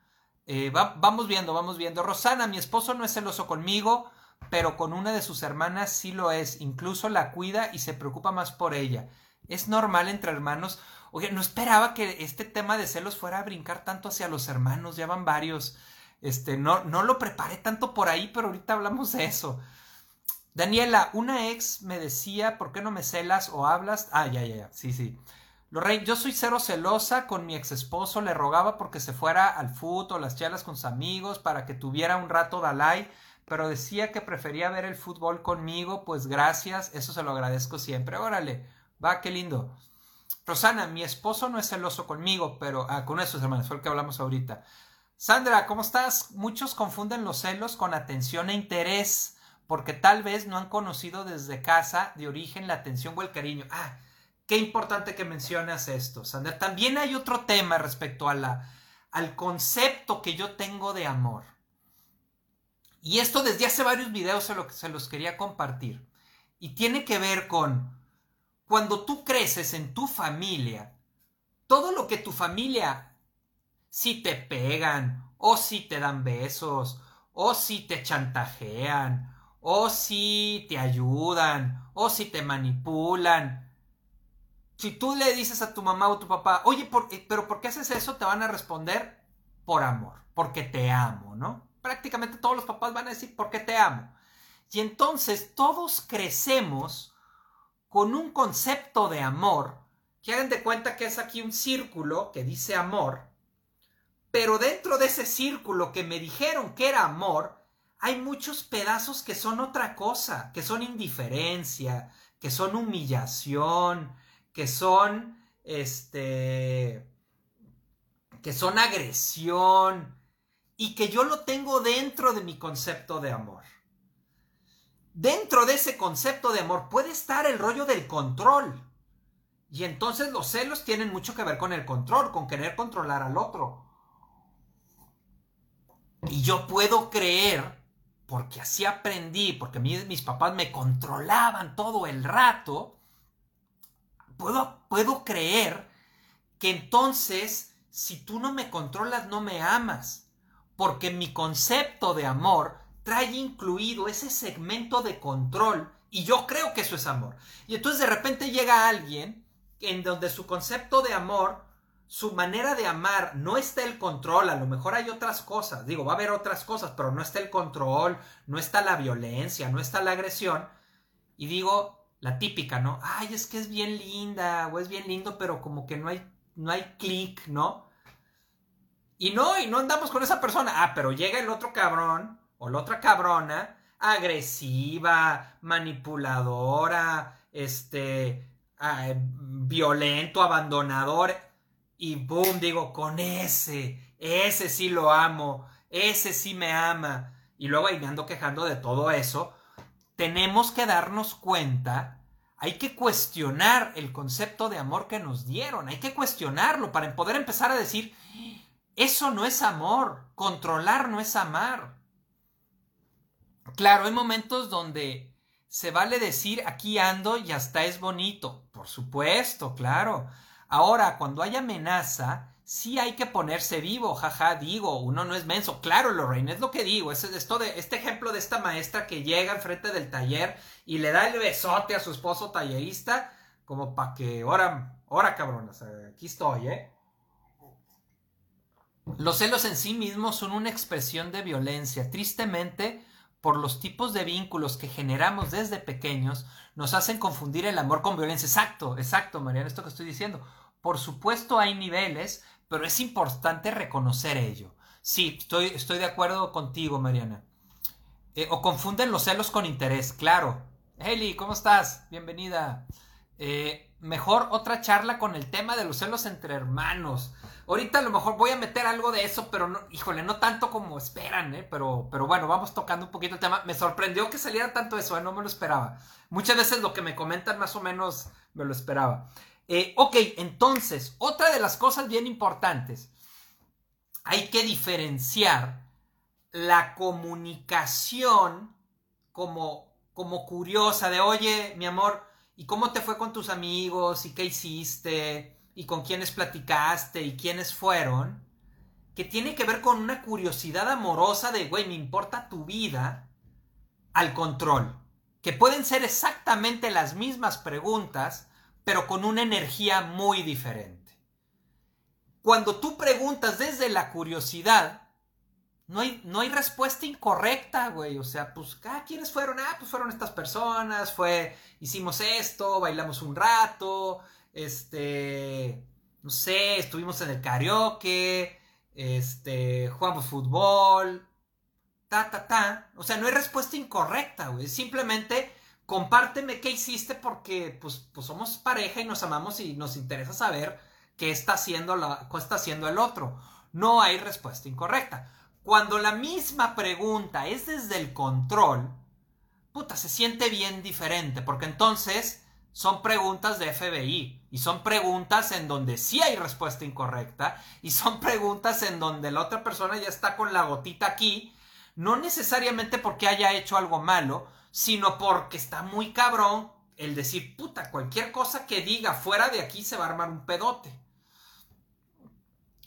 Eh, vamos viendo, vamos viendo. Rosana, mi esposo no es celoso conmigo, pero con una de sus hermanas sí lo es. Incluso la cuida y se preocupa más por ella. Es normal entre hermanos. Oye, no esperaba que este tema de celos fuera a brincar tanto hacia los hermanos, ya van varios. Este, no, no lo preparé tanto por ahí, pero ahorita hablamos de eso. Daniela, una ex me decía, ¿por qué no me celas o hablas? Ah, ya, ya, ya, sí, sí. Lorraine, yo soy cero celosa con mi ex esposo, le rogaba porque se fuera al fútbol las charlas con sus amigos para que tuviera un rato Dalai, pero decía que prefería ver el fútbol conmigo, pues gracias, eso se lo agradezco siempre. Órale, va, qué lindo. Rosana, mi esposo no es celoso conmigo, pero ah, con esos hermanos, fue el que hablamos ahorita. Sandra, ¿cómo estás? Muchos confunden los celos con atención e interés, porque tal vez no han conocido desde casa de origen la atención o el cariño. Ah, qué importante que mencionas esto, Sandra. También hay otro tema respecto a al concepto que yo tengo de amor. Y esto desde hace varios videos se, lo, se los quería compartir. Y tiene que ver con cuando tú creces en tu familia, todo lo que tu familia, si te pegan, o si te dan besos, o si te chantajean, o si te ayudan, o si te manipulan. Si tú le dices a tu mamá o tu papá, oye, eh, pero ¿por qué haces eso? Te van a responder por amor, porque te amo, ¿no? Prácticamente todos los papás van a decir, porque te amo. Y entonces todos crecemos con un concepto de amor, que hagan de cuenta que es aquí un círculo que dice amor, pero dentro de ese círculo que me dijeron que era amor, hay muchos pedazos que son otra cosa, que son indiferencia, que son humillación, que son este que son agresión y que yo lo tengo dentro de mi concepto de amor. Dentro de ese concepto de amor puede estar el rollo del control. Y entonces los celos tienen mucho que ver con el control, con querer controlar al otro. Y yo puedo creer, porque así aprendí, porque mis papás me controlaban todo el rato, puedo, puedo creer que entonces, si tú no me controlas, no me amas. Porque mi concepto de amor trae incluido ese segmento de control y yo creo que eso es amor. Y entonces de repente llega alguien en donde su concepto de amor, su manera de amar, no está el control, a lo mejor hay otras cosas, digo, va a haber otras cosas, pero no está el control, no está la violencia, no está la agresión. Y digo, la típica, ¿no? Ay, es que es bien linda o es bien lindo, pero como que no hay, no hay clic, ¿no? Y no, y no andamos con esa persona. Ah, pero llega el otro cabrón o la otra cabrona, agresiva, manipuladora, este, ah, violento, abandonador, y boom, digo, con ese, ese sí lo amo, ese sí me ama, y luego ahí me ando quejando de todo eso, tenemos que darnos cuenta, hay que cuestionar el concepto de amor que nos dieron, hay que cuestionarlo para poder empezar a decir, eso no es amor, controlar no es amar. Claro, hay momentos donde se vale decir aquí ando y hasta es bonito. Por supuesto, claro. Ahora, cuando hay amenaza, sí hay que ponerse vivo, jaja, digo, uno no es menso. Claro, Lorraine, es lo que digo. Es esto de, este ejemplo de esta maestra que llega enfrente del taller y le da el besote a su esposo tallerista, como para que, ahora, ahora cabrón, aquí estoy, ¿eh? Los celos en sí mismos son una expresión de violencia. Tristemente, por los tipos de vínculos que generamos desde pequeños, nos hacen confundir el amor con violencia. Exacto, exacto, Mariana, esto que estoy diciendo. Por supuesto hay niveles, pero es importante reconocer ello. Sí, estoy, estoy de acuerdo contigo, Mariana. Eh, o confunden los celos con interés, claro. Heli, ¿cómo estás? Bienvenida. Eh, mejor otra charla con el tema de los celos entre hermanos. Ahorita a lo mejor voy a meter algo de eso, pero no, híjole, no tanto como esperan, ¿eh? Pero, pero bueno, vamos tocando un poquito el tema. Me sorprendió que saliera tanto eso, ¿eh? No me lo esperaba. Muchas veces lo que me comentan más o menos me lo esperaba. Eh, ok, entonces, otra de las cosas bien importantes. Hay que diferenciar la comunicación como, como curiosa de, oye, mi amor, ¿y cómo te fue con tus amigos? ¿Y qué hiciste? ¿Y con quiénes platicaste? ¿Y quiénes fueron? Que tiene que ver con una curiosidad amorosa de, güey, me importa tu vida al control. Que pueden ser exactamente las mismas preguntas, pero con una energía muy diferente. Cuando tú preguntas desde la curiosidad, no hay, no hay respuesta incorrecta, güey. O sea, pues, ah, ¿quiénes fueron? Ah, pues fueron estas personas, fue, hicimos esto, bailamos un rato, este, no sé, estuvimos en el karaoke, este, jugamos fútbol, ta, ta, ta. O sea, no hay respuesta incorrecta, güey. Simplemente compárteme qué hiciste porque, pues, pues somos pareja y nos amamos y nos interesa saber qué está haciendo, la, qué está haciendo el otro. No hay respuesta incorrecta. Cuando la misma pregunta es desde el control, puta, se siente bien diferente, porque entonces son preguntas de FBI y son preguntas en donde sí hay respuesta incorrecta y son preguntas en donde la otra persona ya está con la gotita aquí, no necesariamente porque haya hecho algo malo, sino porque está muy cabrón el decir, puta, cualquier cosa que diga fuera de aquí se va a armar un pedote.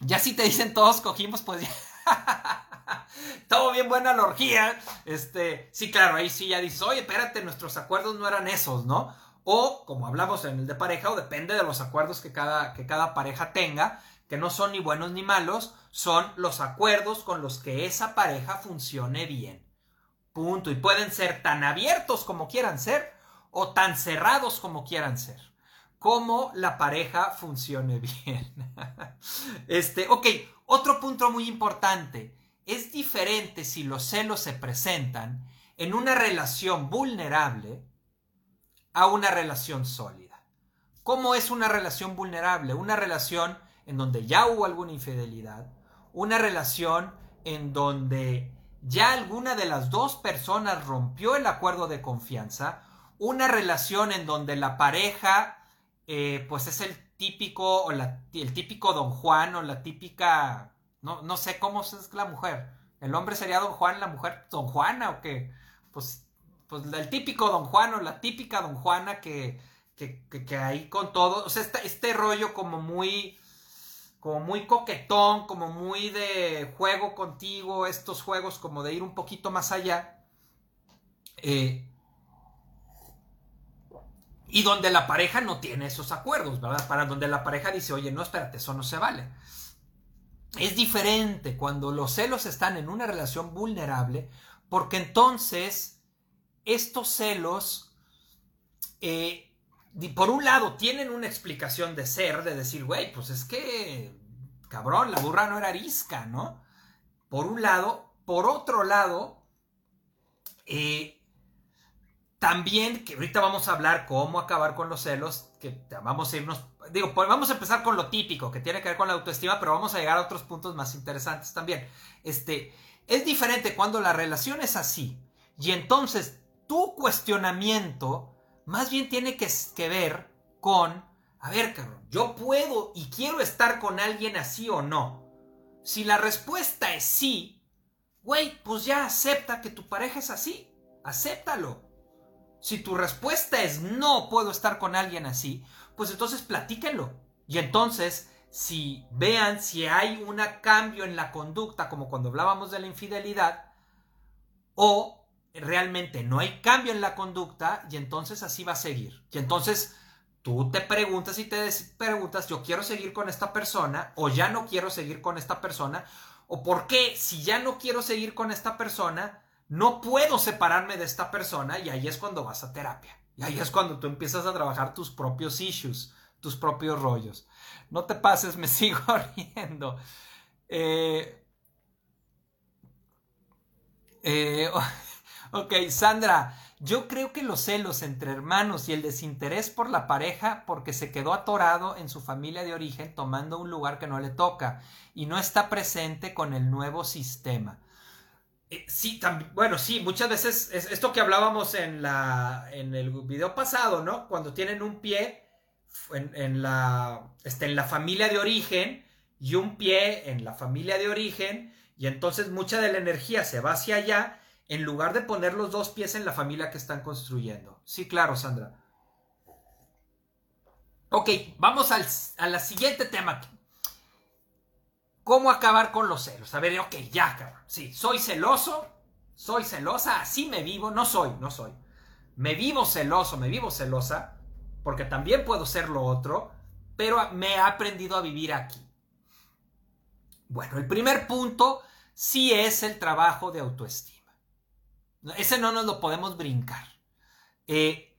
Ya si te dicen todos cogimos, pues ya. *laughs* Todo bien buena la orgía. Este, sí, claro, ahí sí ya dices, oye, espérate, nuestros acuerdos no eran esos, ¿no? O, como hablamos en el de pareja, o depende de los acuerdos que cada, que cada pareja tenga, que no son ni buenos ni malos, son los acuerdos con los que esa pareja funcione bien. Punto. Y pueden ser tan abiertos como quieran ser, o tan cerrados como quieran ser. Cómo la pareja funcione *laughs* bien. este, ok, otro punto muy importante. Es diferente si los celos se presentan en una relación vulnerable a una relación sólida. ¿Cómo es una relación vulnerable? Una relación en donde ya hubo alguna infidelidad, una relación en donde ya alguna de las dos personas rompió el acuerdo de confianza, una relación en donde la pareja eh, pues es el típico o el típico don Juan o la típica no, no sé cómo es la mujer. ¿El hombre sería don Juan, la mujer don Juana o qué? Pues, pues el típico don Juan o la típica don Juana que, que, que, ahí con todo, o sea, este, rollo como muy, como muy coquetón, como muy de juego contigo, estos juegos como de ir un poquito más allá. Eh, y donde la pareja no tiene esos acuerdos, ¿verdad? Para donde la pareja dice, oye, no, espérate, eso no se vale. Es diferente cuando los celos están en una relación vulnerable, porque entonces estos celos, eh, por un lado, tienen una explicación de ser, de decir, güey, pues es que, cabrón, la burra no era arisca, ¿no? Por un lado, por otro lado, eh, también, que ahorita vamos a hablar cómo acabar con los celos, que vamos a irnos, digo, pues vamos a empezar con lo típico, que tiene que ver con la autoestima, pero vamos a llegar a otros puntos más interesantes también. Este, es diferente cuando la relación es así, y entonces tu cuestionamiento más bien tiene que, que ver con, a ver, cabrón, yo puedo y quiero estar con alguien así o no. Si la respuesta es sí, güey, pues ya acepta que tu pareja es así, acéptalo si tu respuesta es no puedo estar con alguien así, pues entonces platíquenlo. Y entonces, si vean si hay un cambio en la conducta, como cuando hablábamos de la infidelidad, o realmente no hay cambio en la conducta, y entonces así va a seguir. Y entonces tú te preguntas y te preguntas, yo quiero seguir con esta persona, o ya no quiero seguir con esta persona, o por qué, si ya no quiero seguir con esta persona, no puedo separarme de esta persona y ahí es cuando vas a terapia. Y ahí es cuando tú empiezas a trabajar tus propios issues, tus propios rollos. No te pases, me *laughs* sigo riendo. Eh, eh, ok, Sandra, yo creo que los celos entre hermanos y el desinterés por la pareja porque se quedó atorado en su familia de origen tomando un lugar que no le toca y no está presente con el nuevo sistema. Eh, sí, bueno, sí, muchas veces es esto que hablábamos en, la, en el video pasado, ¿no? Cuando tienen un pie en, la, este, en la familia de origen y un pie en la familia de origen y entonces mucha de la energía se va hacia allá en lugar de poner los dos pies en la familia que están construyendo. Sí, claro, Sandra. Ok, vamos al a la siguiente tema. ¿Cómo acabar con los celos? A ver, ok, ya, cabrón. Sí, soy celoso, soy celosa, así me vivo. No soy, no soy. Me vivo celoso, me vivo celosa, porque también puedo ser lo otro, pero me he aprendido a vivir aquí. Bueno, el primer punto sí es el trabajo de autoestima. Ese no nos lo podemos brincar. Eh,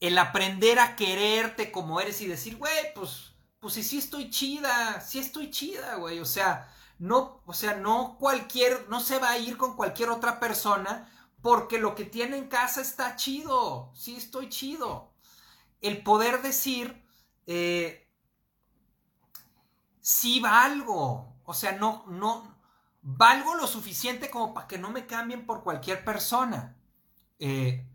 el aprender a quererte como eres y decir, güey, pues, pues sí, estoy chida, sí estoy chida, güey. O sea, no, o sea, no cualquier, no se va a ir con cualquier otra persona porque lo que tiene en casa está chido, sí estoy chido. El poder decir, eh, sí valgo, o sea, no, no, valgo lo suficiente como para que no me cambien por cualquier persona. Eh,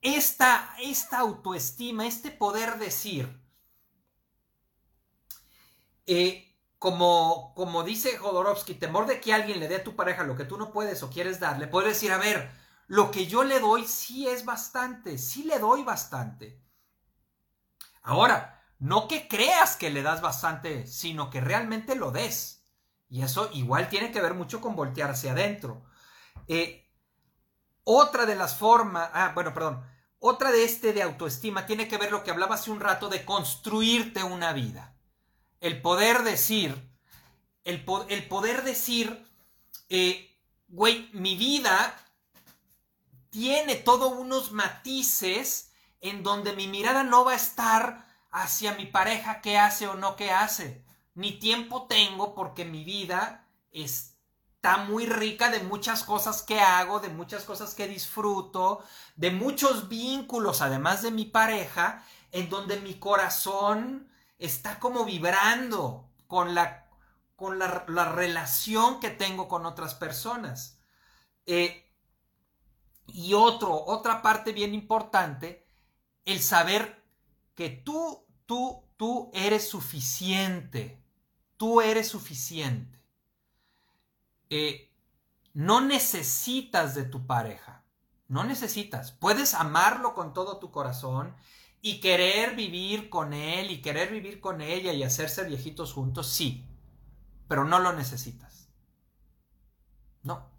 esta, esta, autoestima, este poder decir, eh, como, como dice Jodorowsky, temor de que alguien le dé a tu pareja lo que tú no puedes o quieres darle, puedes decir, a ver, lo que yo le doy sí es bastante, sí le doy bastante. Ahora, no que creas que le das bastante, sino que realmente lo des. Y eso igual tiene que ver mucho con voltear hacia adentro. Eh, otra de las formas, ah, bueno, perdón, otra de este de autoestima tiene que ver lo que hablaba hace un rato de construirte una vida. El poder decir, el, el poder decir, eh, güey, mi vida tiene todos unos matices en donde mi mirada no va a estar hacia mi pareja qué hace o no qué hace. Ni tiempo tengo porque mi vida está muy rica de muchas cosas que hago, de muchas cosas que disfruto, de muchos vínculos además de mi pareja, en donde mi corazón está como vibrando con la, con la, relación que tengo con otras personas. Eh, y otro, otra parte bien importante, el saber que tú, tú, tú eres suficiente. Tú eres suficiente. Eh, no necesitas de tu pareja. No necesitas. Puedes amarlo con todo tu corazón y querer vivir con él y querer vivir con ella y hacerse viejitos juntos, sí. Pero no lo necesitas. No.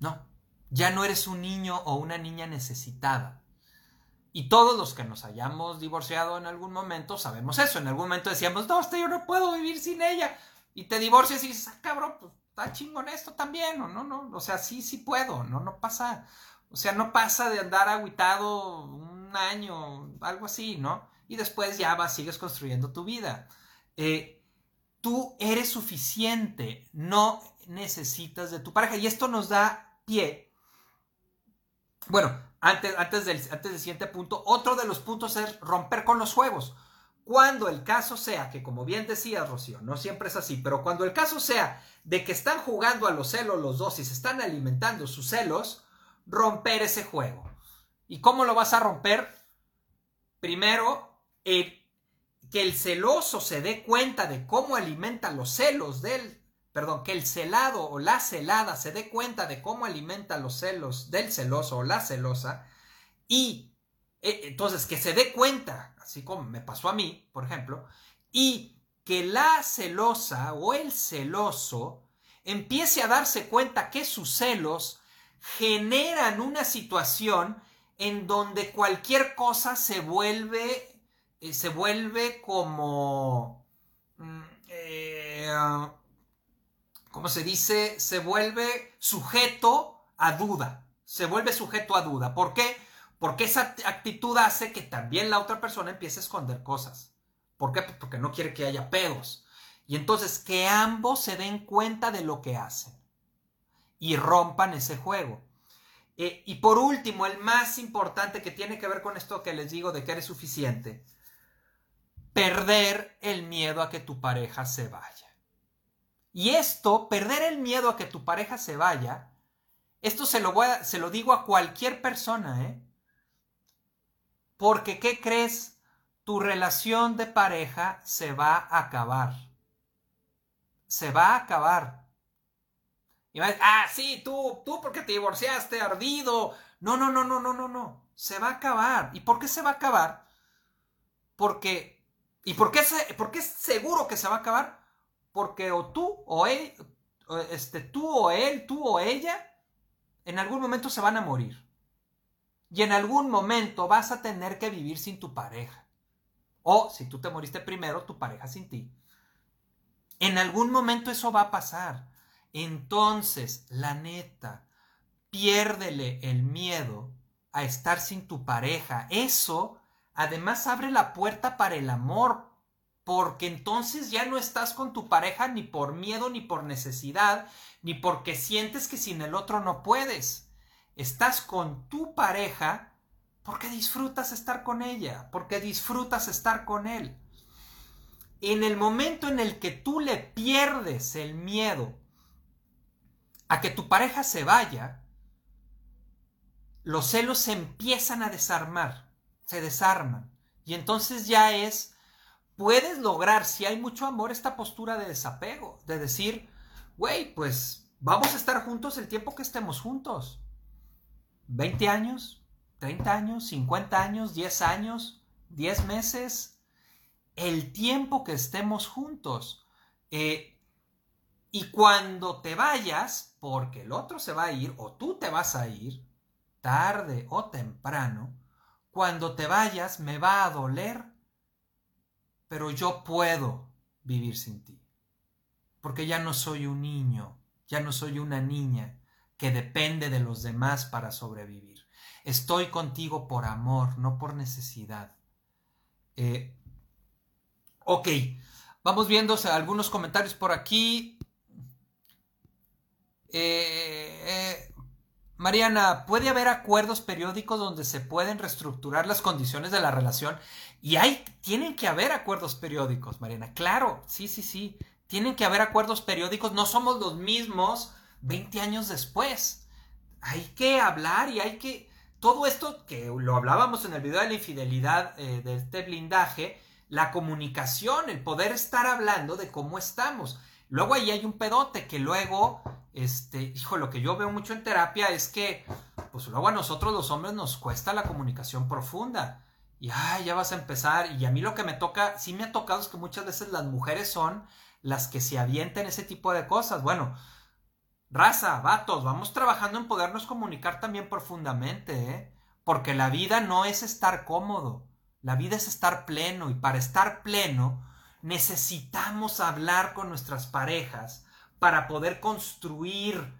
No. Ya no eres un niño o una niña necesitada. Y todos los que nos hayamos divorciado en algún momento sabemos eso. En algún momento decíamos, no, yo no puedo vivir sin ella. Y te divorcias y dices, ah, cabrón, pues está chingón esto también. O no, no, o sea, sí, sí puedo. No, no pasa. O sea, no pasa de andar aguitado un año, algo así, ¿no? Y después ya vas, sigues construyendo tu vida. Eh, tú eres suficiente, no necesitas de tu pareja. Y esto nos da pie. Bueno, antes, antes, del, antes siguiente punto, otro de los puntos es romper con los juegos. Cuando el caso sea, que como bien decías, Rocío, no siempre es así, pero cuando el caso sea de que están jugando a los celos los dos y se están alimentando sus celos, romper ese juego. ¿Y cómo lo vas a romper? Primero, que el celoso se dé cuenta de cómo alimenta los celos del perdón, que el celado o la celada se dé cuenta de cómo alimenta los celos del celoso o la celosa y eh, entonces que se dé cuenta, así como me pasó a mí, por ejemplo, y que la celosa o el celoso empiece a darse cuenta que sus celos generan una situación en donde cualquier cosa se vuelve, eh, se vuelve como... Mm, eh, como se dice, se vuelve sujeto a duda. Se vuelve sujeto a duda. ¿Por qué? Porque esa actitud hace que también la otra persona empiece a esconder cosas. ¿Por qué? Pues porque no quiere que haya pedos. Y entonces que ambos se den cuenta de lo que hacen. y rompan ese juego. Eh, y por último, el más importante que tiene que ver con esto que les digo de que eres suficiente, perder el miedo a que tu pareja se vaya. Y esto, perder el miedo a que tu pareja se vaya, esto se lo, voy se lo digo a cualquier persona, ¿eh? Porque, ¿qué crees? Tu relación de pareja se va a acabar. Se va a acabar. Y va a decir, ah, sí, tú, tú porque te divorciaste, ardido. No, no, no, no, no, no, no. Se va a acabar. ¿Y por qué se va a acabar? Porque, ¿y por qué, por qué es seguro que se va a acabar? Porque o tú o él, este, tú o él, tú o ella, en algún momento se van a morir. Y en algún momento vas a tener que vivir sin tu pareja. O si tú te moriste primero, tu pareja sin ti. En algún momento eso va a pasar. Entonces, la neta, piérdele el miedo a estar sin tu pareja. Eso además abre la puerta para el amor, porque entonces ya no estás con tu pareja ni por miedo, ni por necesidad, ni porque sientes que sin el otro no puedes. Estás con tu pareja porque disfrutas estar con ella, porque disfrutas estar con él. En el momento en el que tú le pierdes el miedo a que tu pareja se vaya, los celos se empiezan a desarmar, se desarman. Y entonces ya es, puedes lograr, si hay mucho amor, esta postura de desapego, de decir, güey, pues vamos a estar juntos el tiempo que estemos juntos. 20 años, 30 años, 50 años, 10 años, 10 meses, el tiempo que estemos juntos. Eh, y cuando te vayas, porque el otro se va a ir o tú te vas a ir, tarde o temprano, cuando te vayas me va a doler, pero yo puedo vivir sin ti. Porque ya no soy un niño, ya no soy una niña que depende de los demás para sobrevivir. Estoy contigo por amor, no por necesidad. Eh, ok, vamos viendo algunos comentarios por aquí. Eh, eh, Mariana, ¿puede haber acuerdos periódicos donde se pueden reestructurar las condiciones de la relación? Y hay, tienen que haber acuerdos periódicos, Mariana. Claro, sí, sí, sí. Tienen que haber acuerdos periódicos. No somos los mismos 20 años después. Hay que hablar y hay que... Todo esto que lo hablábamos en el video de la infidelidad eh, de este blindaje, la comunicación, el poder estar hablando de cómo estamos. Luego ahí hay un pedote que luego este, hijo, lo que yo veo mucho en terapia es que, pues luego a nosotros los hombres nos cuesta la comunicación profunda. Y, ay, ya vas a empezar. Y a mí lo que me toca, sí me ha tocado es que muchas veces las mujeres son las que se avienten ese tipo de cosas. Bueno, raza, vatos, vamos trabajando en podernos comunicar también profundamente, ¿eh? Porque la vida no es estar cómodo, la vida es estar pleno. Y para estar pleno, necesitamos hablar con nuestras parejas para poder construir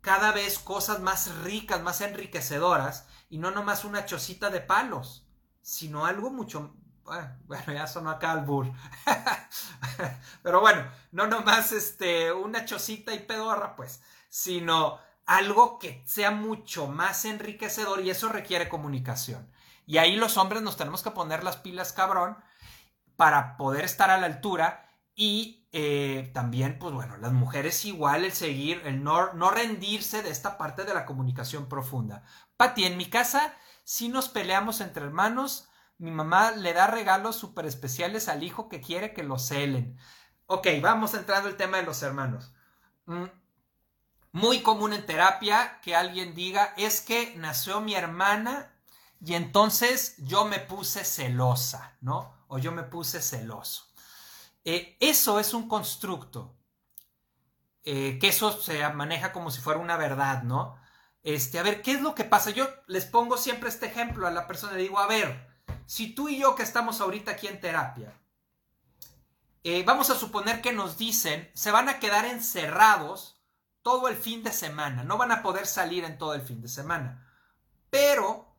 cada vez cosas más ricas, más enriquecedoras, y no nomás una chocita de palos, sino algo mucho... Bueno, *laughs* ya sonó acá al burr. *laughs* Pero bueno, no nomás este, una chocita y pedorra, pues, sino algo que sea mucho más enriquecedor y eso requiere comunicación. Y ahí los hombres nos tenemos que poner las pilas cabrón para poder estar a la altura y eh, también, pues bueno, las mujeres igual el seguir, el no, no rendirse de esta parte de la comunicación profunda. Pati, en mi casa si nos peleamos entre hermanos. Mi mamá le da regalos súper especiales al hijo que quiere que lo celen. Ok, vamos entrando al tema de los hermanos. Mm, muy común en terapia que alguien diga es que nació mi hermana y entonces yo me puse celosa, ¿no? O yo me puse celoso. Eh, eso es un constructo. Eh, que eso se maneja como si fuera una verdad, ¿no? Este, a ver, ¿qué es lo que pasa? Yo les pongo siempre este ejemplo a la persona, le digo, a ver, si tú y yo que estamos ahorita aquí en terapia, eh, vamos a suponer que nos dicen, se van a quedar encerrados todo el fin de semana, no van a poder salir en todo el fin de semana, pero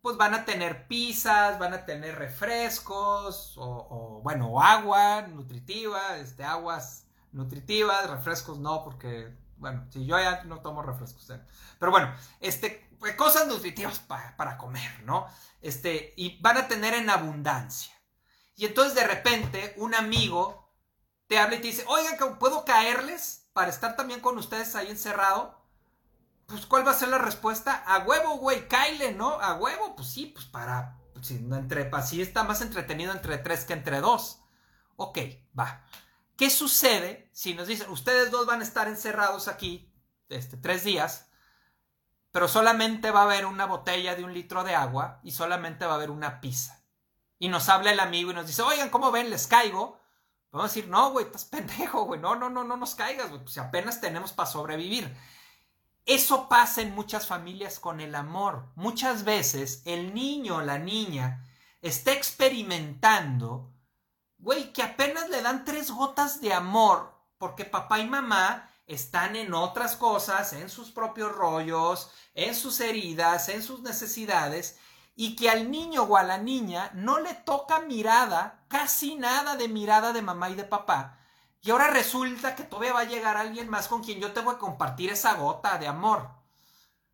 pues van a tener pizzas, van a tener refrescos o, bueno, agua nutritiva, este, aguas nutritivas, refrescos no, porque Bueno, si yo ya no tomo refrescos. Pero bueno, este, pues, cosas nutritivas para comer, ¿no? Este, y van a tener en abundancia. Y entonces de repente un amigo te habla y te dice, oigan, ¿puedo caerles para estar también con ustedes ahí encerrado? Pues, ¿cuál va a ser la respuesta? A huevo, güey, caile, ¿no? A huevo, pues sí, pues para, pues, entre, así está más entretenido entre tres que entre dos. Ok, va. ¿Qué sucede si nos dicen, ustedes dos van a estar encerrados aquí, este, tres días, pero solamente va a haber una botella de un litro de agua y solamente va a haber una pizza? Y nos habla el amigo y nos dice, oigan, ¿cómo ven? Les caigo. Vamos a decir, no, güey, estás *laughs* pendejo, güey. No, no, no, no nos caigas, güey. Pues apenas tenemos para sobrevivir. Eso pasa en muchas familias con el amor. Muchas veces el niño o la niña está experimentando, güey, que apenas le dan tres gotas de amor porque papá y mamá están en otras cosas, en sus propios rollos, en sus heridas, en sus necesidades, y que al niño o a la niña no le toca mirada, casi nada de mirada de mamá y de papá, y ahora resulta que todavía va a llegar alguien más con quien yo tengo que compartir esa gota de amor.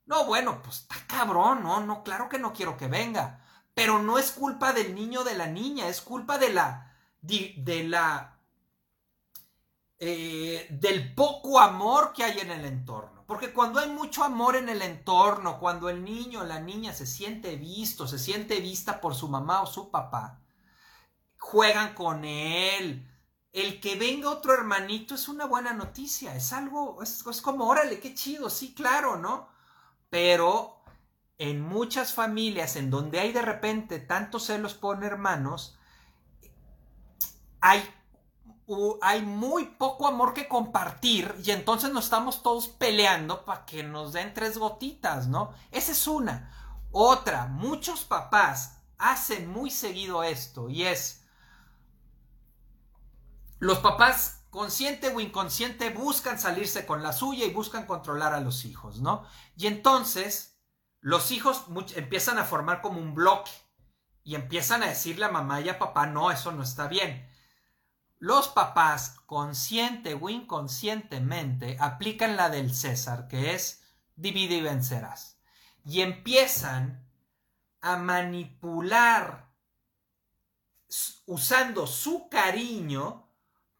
No, bueno, pues está cabrón, no, no, claro que no quiero que venga. Pero no es culpa del niño o de la niña, es culpa de la. De, la. Eh, del poco amor que hay en el entorno. Porque cuando hay mucho amor en el entorno, cuando el niño o la niña se siente visto, se siente vista por su mamá o su papá, juegan con él, el que venga otro hermanito es una buena noticia, es algo, es, como, órale, qué chido, sí, claro, ¿no? Pero en muchas familias en donde hay de repente tantos celos por hermanos, hay, muy poco amor que compartir y entonces nos estamos todos peleando para que nos den tres gotitas, ¿no? Esa es una. Otra, muchos papás hacen muy seguido esto y es, los papás, consciente o inconsciente, buscan salirse con la suya y buscan controlar a los hijos, ¿no? Y entonces los hijos empiezan a formar como un bloque y empiezan a decirle a mamá y a papá, no, eso no está bien. Los papás, consciente o inconscientemente, aplican la del César, que es divide y vencerás. Y empiezan a manipular usando su cariño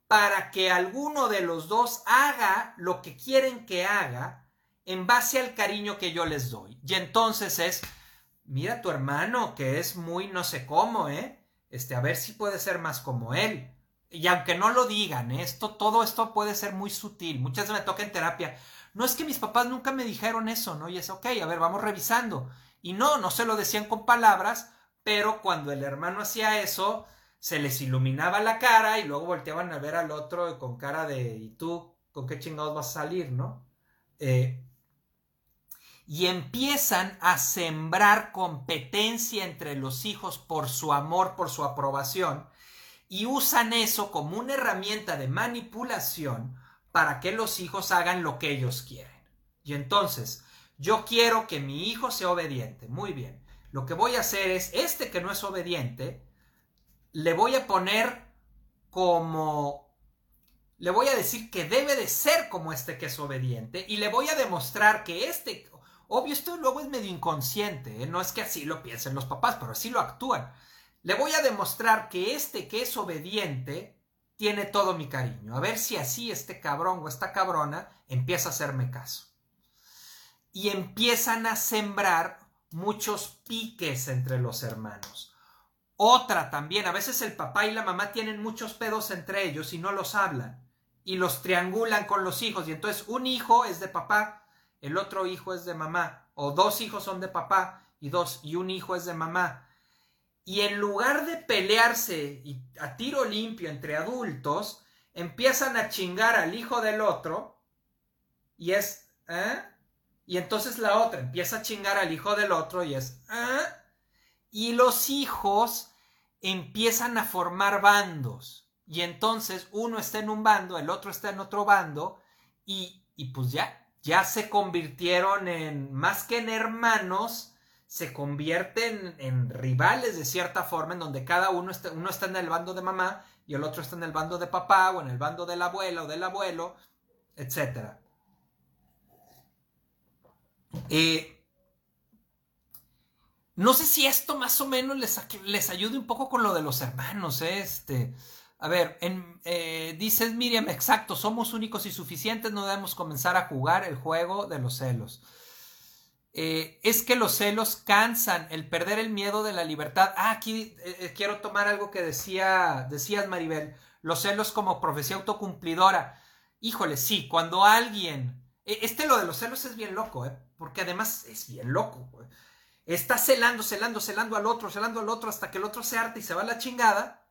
para que alguno de los dos haga lo que quieren que haga en base al cariño que yo les doy. Y entonces es, mira tu hermano que es muy no sé cómo, ¿eh? Este, a ver si puede ser más como él. Y aunque no lo digan, ¿eh? esto, todo esto puede ser muy sutil. Muchas veces me toca en terapia. No es que mis papás nunca me dijeron eso, ¿no? Y es, ok, a ver, vamos revisando. Y no, no se lo decían con palabras, pero cuando el hermano hacía eso, se les iluminaba la cara y luego volteaban a ver al otro con cara de ¿y tú con qué chingados vas a salir, no? Eh, y empiezan a sembrar competencia entre los hijos por su amor, por su aprobación, y usan eso como una herramienta de manipulación para que los hijos hagan lo que ellos quieren. Y entonces, yo quiero que mi hijo sea obediente. Muy bien. Lo que voy a hacer es, este que no es obediente, le voy a poner como... Le voy a decir que debe de ser como este que es obediente y le voy a demostrar que este... Obvio, esto luego es medio inconsciente, ¿eh? no es que así lo piensen los papás, pero así lo actúan. Le voy a demostrar que este que es obediente tiene todo mi cariño. A ver si así este cabrón o esta cabrona empieza a hacerme caso. Y empiezan a sembrar muchos piques entre los hermanos. Otra también, a veces el papá y la mamá tienen muchos pedos entre ellos y no los hablan y los triangulan con los hijos y entonces un hijo es de papá, el otro hijo es de mamá o dos hijos son de papá y dos y un hijo es de mamá. Y en lugar de pelearse a tiro limpio entre adultos, empiezan a chingar al hijo del otro y es ¿eh? Y entonces la otra empieza a chingar al hijo del otro y es ¿eh? Y los hijos empiezan a formar bandos. Y entonces uno está en un bando, el otro está en otro bando, y, y pues ya, ya se convirtieron en, más que en hermanos, se convierten en rivales de cierta forma, en donde cada uno está, uno está en el bando de mamá y el otro está en el bando de papá o en el bando de la abuela o del abuelo, etc. Eh, no sé si esto más o menos les, les ayude un poco con lo de los hermanos. ¿eh? Este, a ver, en, eh, dices Miriam, exacto, somos únicos y suficientes, no debemos comenzar a jugar el juego de los celos. Eh, es que los celos cansan, el perder el miedo de la libertad. Ah, aquí quiero tomar algo que decía, decías Maribel, los celos como profecía autocumplidora. Híjole, sí, cuando alguien... Este lo de los celos es bien loco, ¿eh? porque además es bien loco. Está celando, celando, celando al otro, celando al otro hasta que el otro se harta y se va a la chingada.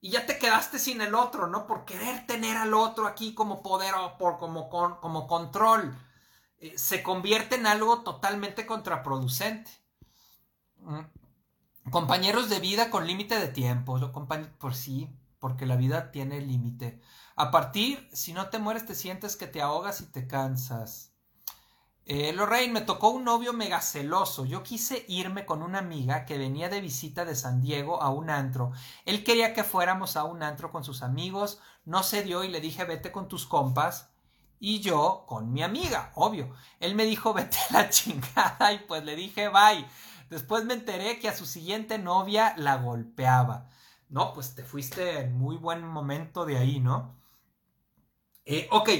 Y ya te quedaste sin el otro, ¿no? Por querer tener al otro aquí como poder o por, como, como control. Eh, se convierte en algo totalmente contraproducente. Mm. Compañeros de vida con límite de tiempo. Por sí, porque la vida tiene límite. A partir, si no te mueres, te sientes que te ahogas y te cansas. Eh, Lorraine, me tocó un novio mega celoso. Yo quise irme con una amiga que venía de visita de San Diego a un antro. Él quería que fuéramos a un antro con sus amigos. No se dio y le dije vete con tus compas. Y yo con mi amiga, obvio. Él me dijo *laughs* vete a la chingada y pues le dije bye. Después me enteré que a su siguiente novia la golpeaba. No, pues te fuiste en muy buen momento de ahí, ¿no? Eh, ok,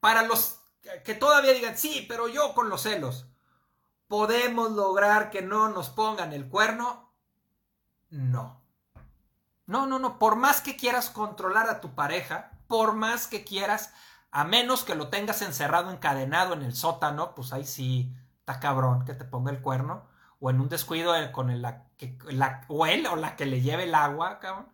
para los que todavía digan, sí, pero yo con los celos, ¿podemos lograr que no nos pongan el cuerno? No. No, no, no. Por más que quieras controlar a tu pareja, por más que quieras, a menos que lo tengas encerrado, encadenado en el sótano, pues ahí sí está cabrón que te ponga el cuerno. O en un descuido con la, que, la, o él o la que le lleve el agua, cabrón.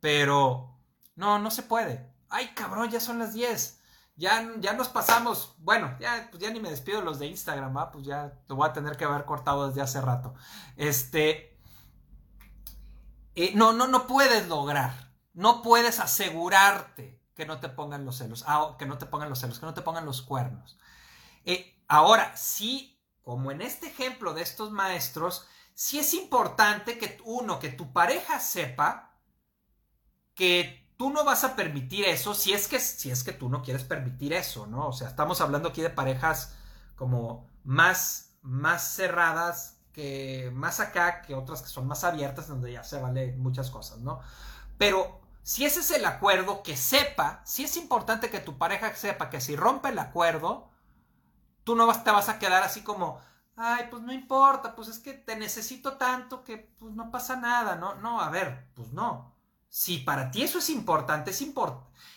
Pero no, no se puede. Ay, cabrón, ya son las 10 ya, ya nos pasamos, bueno, ya, pues ya ni me despido de los de Instagram, ¿va? pues ya lo voy a tener que haber cortado desde hace rato. Este, eh, no, no, no puedes lograr, no puedes asegurarte que no te pongan los celos, ah, que no te pongan los celos, que no te pongan los cuernos. Eh, ahora, sí, como en este ejemplo de estos maestros, sí es importante que uno, que tu pareja sepa que tú no vas a permitir eso si es que si es que tú no quieres permitir eso, ¿no? O sea, estamos hablando aquí de parejas como más más cerradas que más acá que otras que son más abiertas donde ya se vale muchas cosas, ¿no? Pero si ese es el acuerdo, que sepa, si es importante que tu pareja sepa que si rompe el acuerdo, tú no te vas a quedar así como, ay, pues no importa, pues es que te necesito tanto que pues no pasa nada, ¿no? No, a ver, pues no si para ti eso es importante, es,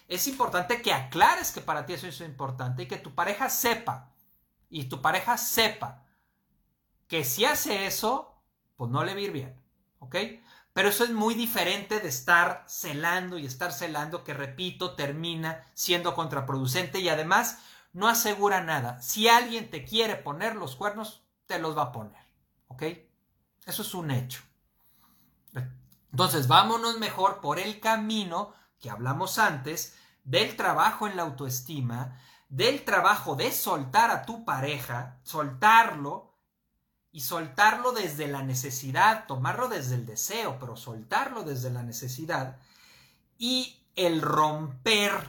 es importante que aclares que para ti eso es importante y que tu pareja sepa, y tu pareja sepa que si hace eso, pues no le va bien, ¿ok? Pero eso es muy diferente de estar celando y estar celando que, repito, termina siendo contraproducente y además no asegura nada. Si alguien te quiere poner los cuernos, te los va a poner, ¿ok? Eso es un hecho. Entonces, vámonos mejor por el camino que hablamos antes del trabajo en la autoestima, del trabajo de soltar a tu pareja, soltarlo y soltarlo desde la necesidad, tomarlo desde el deseo, pero soltarlo desde la necesidad y el romper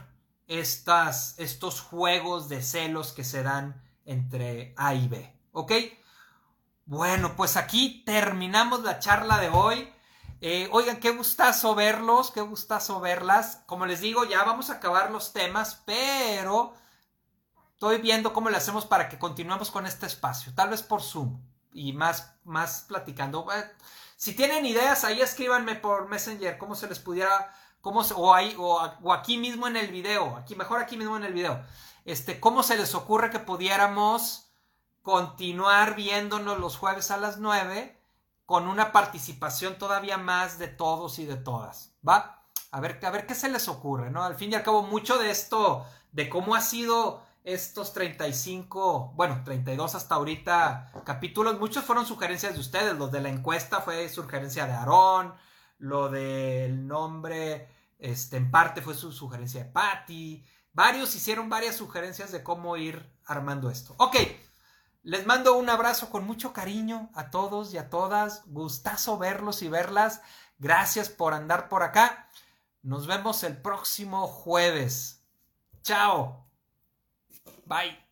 estas, estos juegos de celos que se dan entre A y B. ¿Ok? Bueno, pues aquí terminamos la charla de hoy. Eh, oigan, qué gustazo verlos, qué gustazo verlas. Como les digo, ya vamos a acabar los temas, pero estoy viendo cómo le hacemos para que continuemos con este espacio. Tal vez por Zoom y más, más platicando. Si tienen ideas, ahí escríbanme por Messenger, cómo se les pudiera, cómo o, ahí, o, aquí mismo en el video, aquí, mejor aquí mismo en el video. Este, cómo se les ocurre que pudiéramos continuar viéndonos los jueves a las 9 con una participación todavía más de todos y de todas, ¿va? A ver, a ver qué se les ocurre, ¿no? Al fin y al cabo, mucho de esto, de cómo ha sido estos 35, bueno, 32 hasta ahorita capítulos, muchos fueron sugerencias de ustedes, los de la encuesta fue sugerencia de Aarón, lo del nombre, este, en parte fue su sugerencia de Patty, varios hicieron varias sugerencias de cómo ir armando esto. Ok, les mando un abrazo con mucho cariño a todos y a todas. Gustazo verlos y verlas. Gracias por andar por acá. Nos vemos el próximo jueves. Chao. Bye.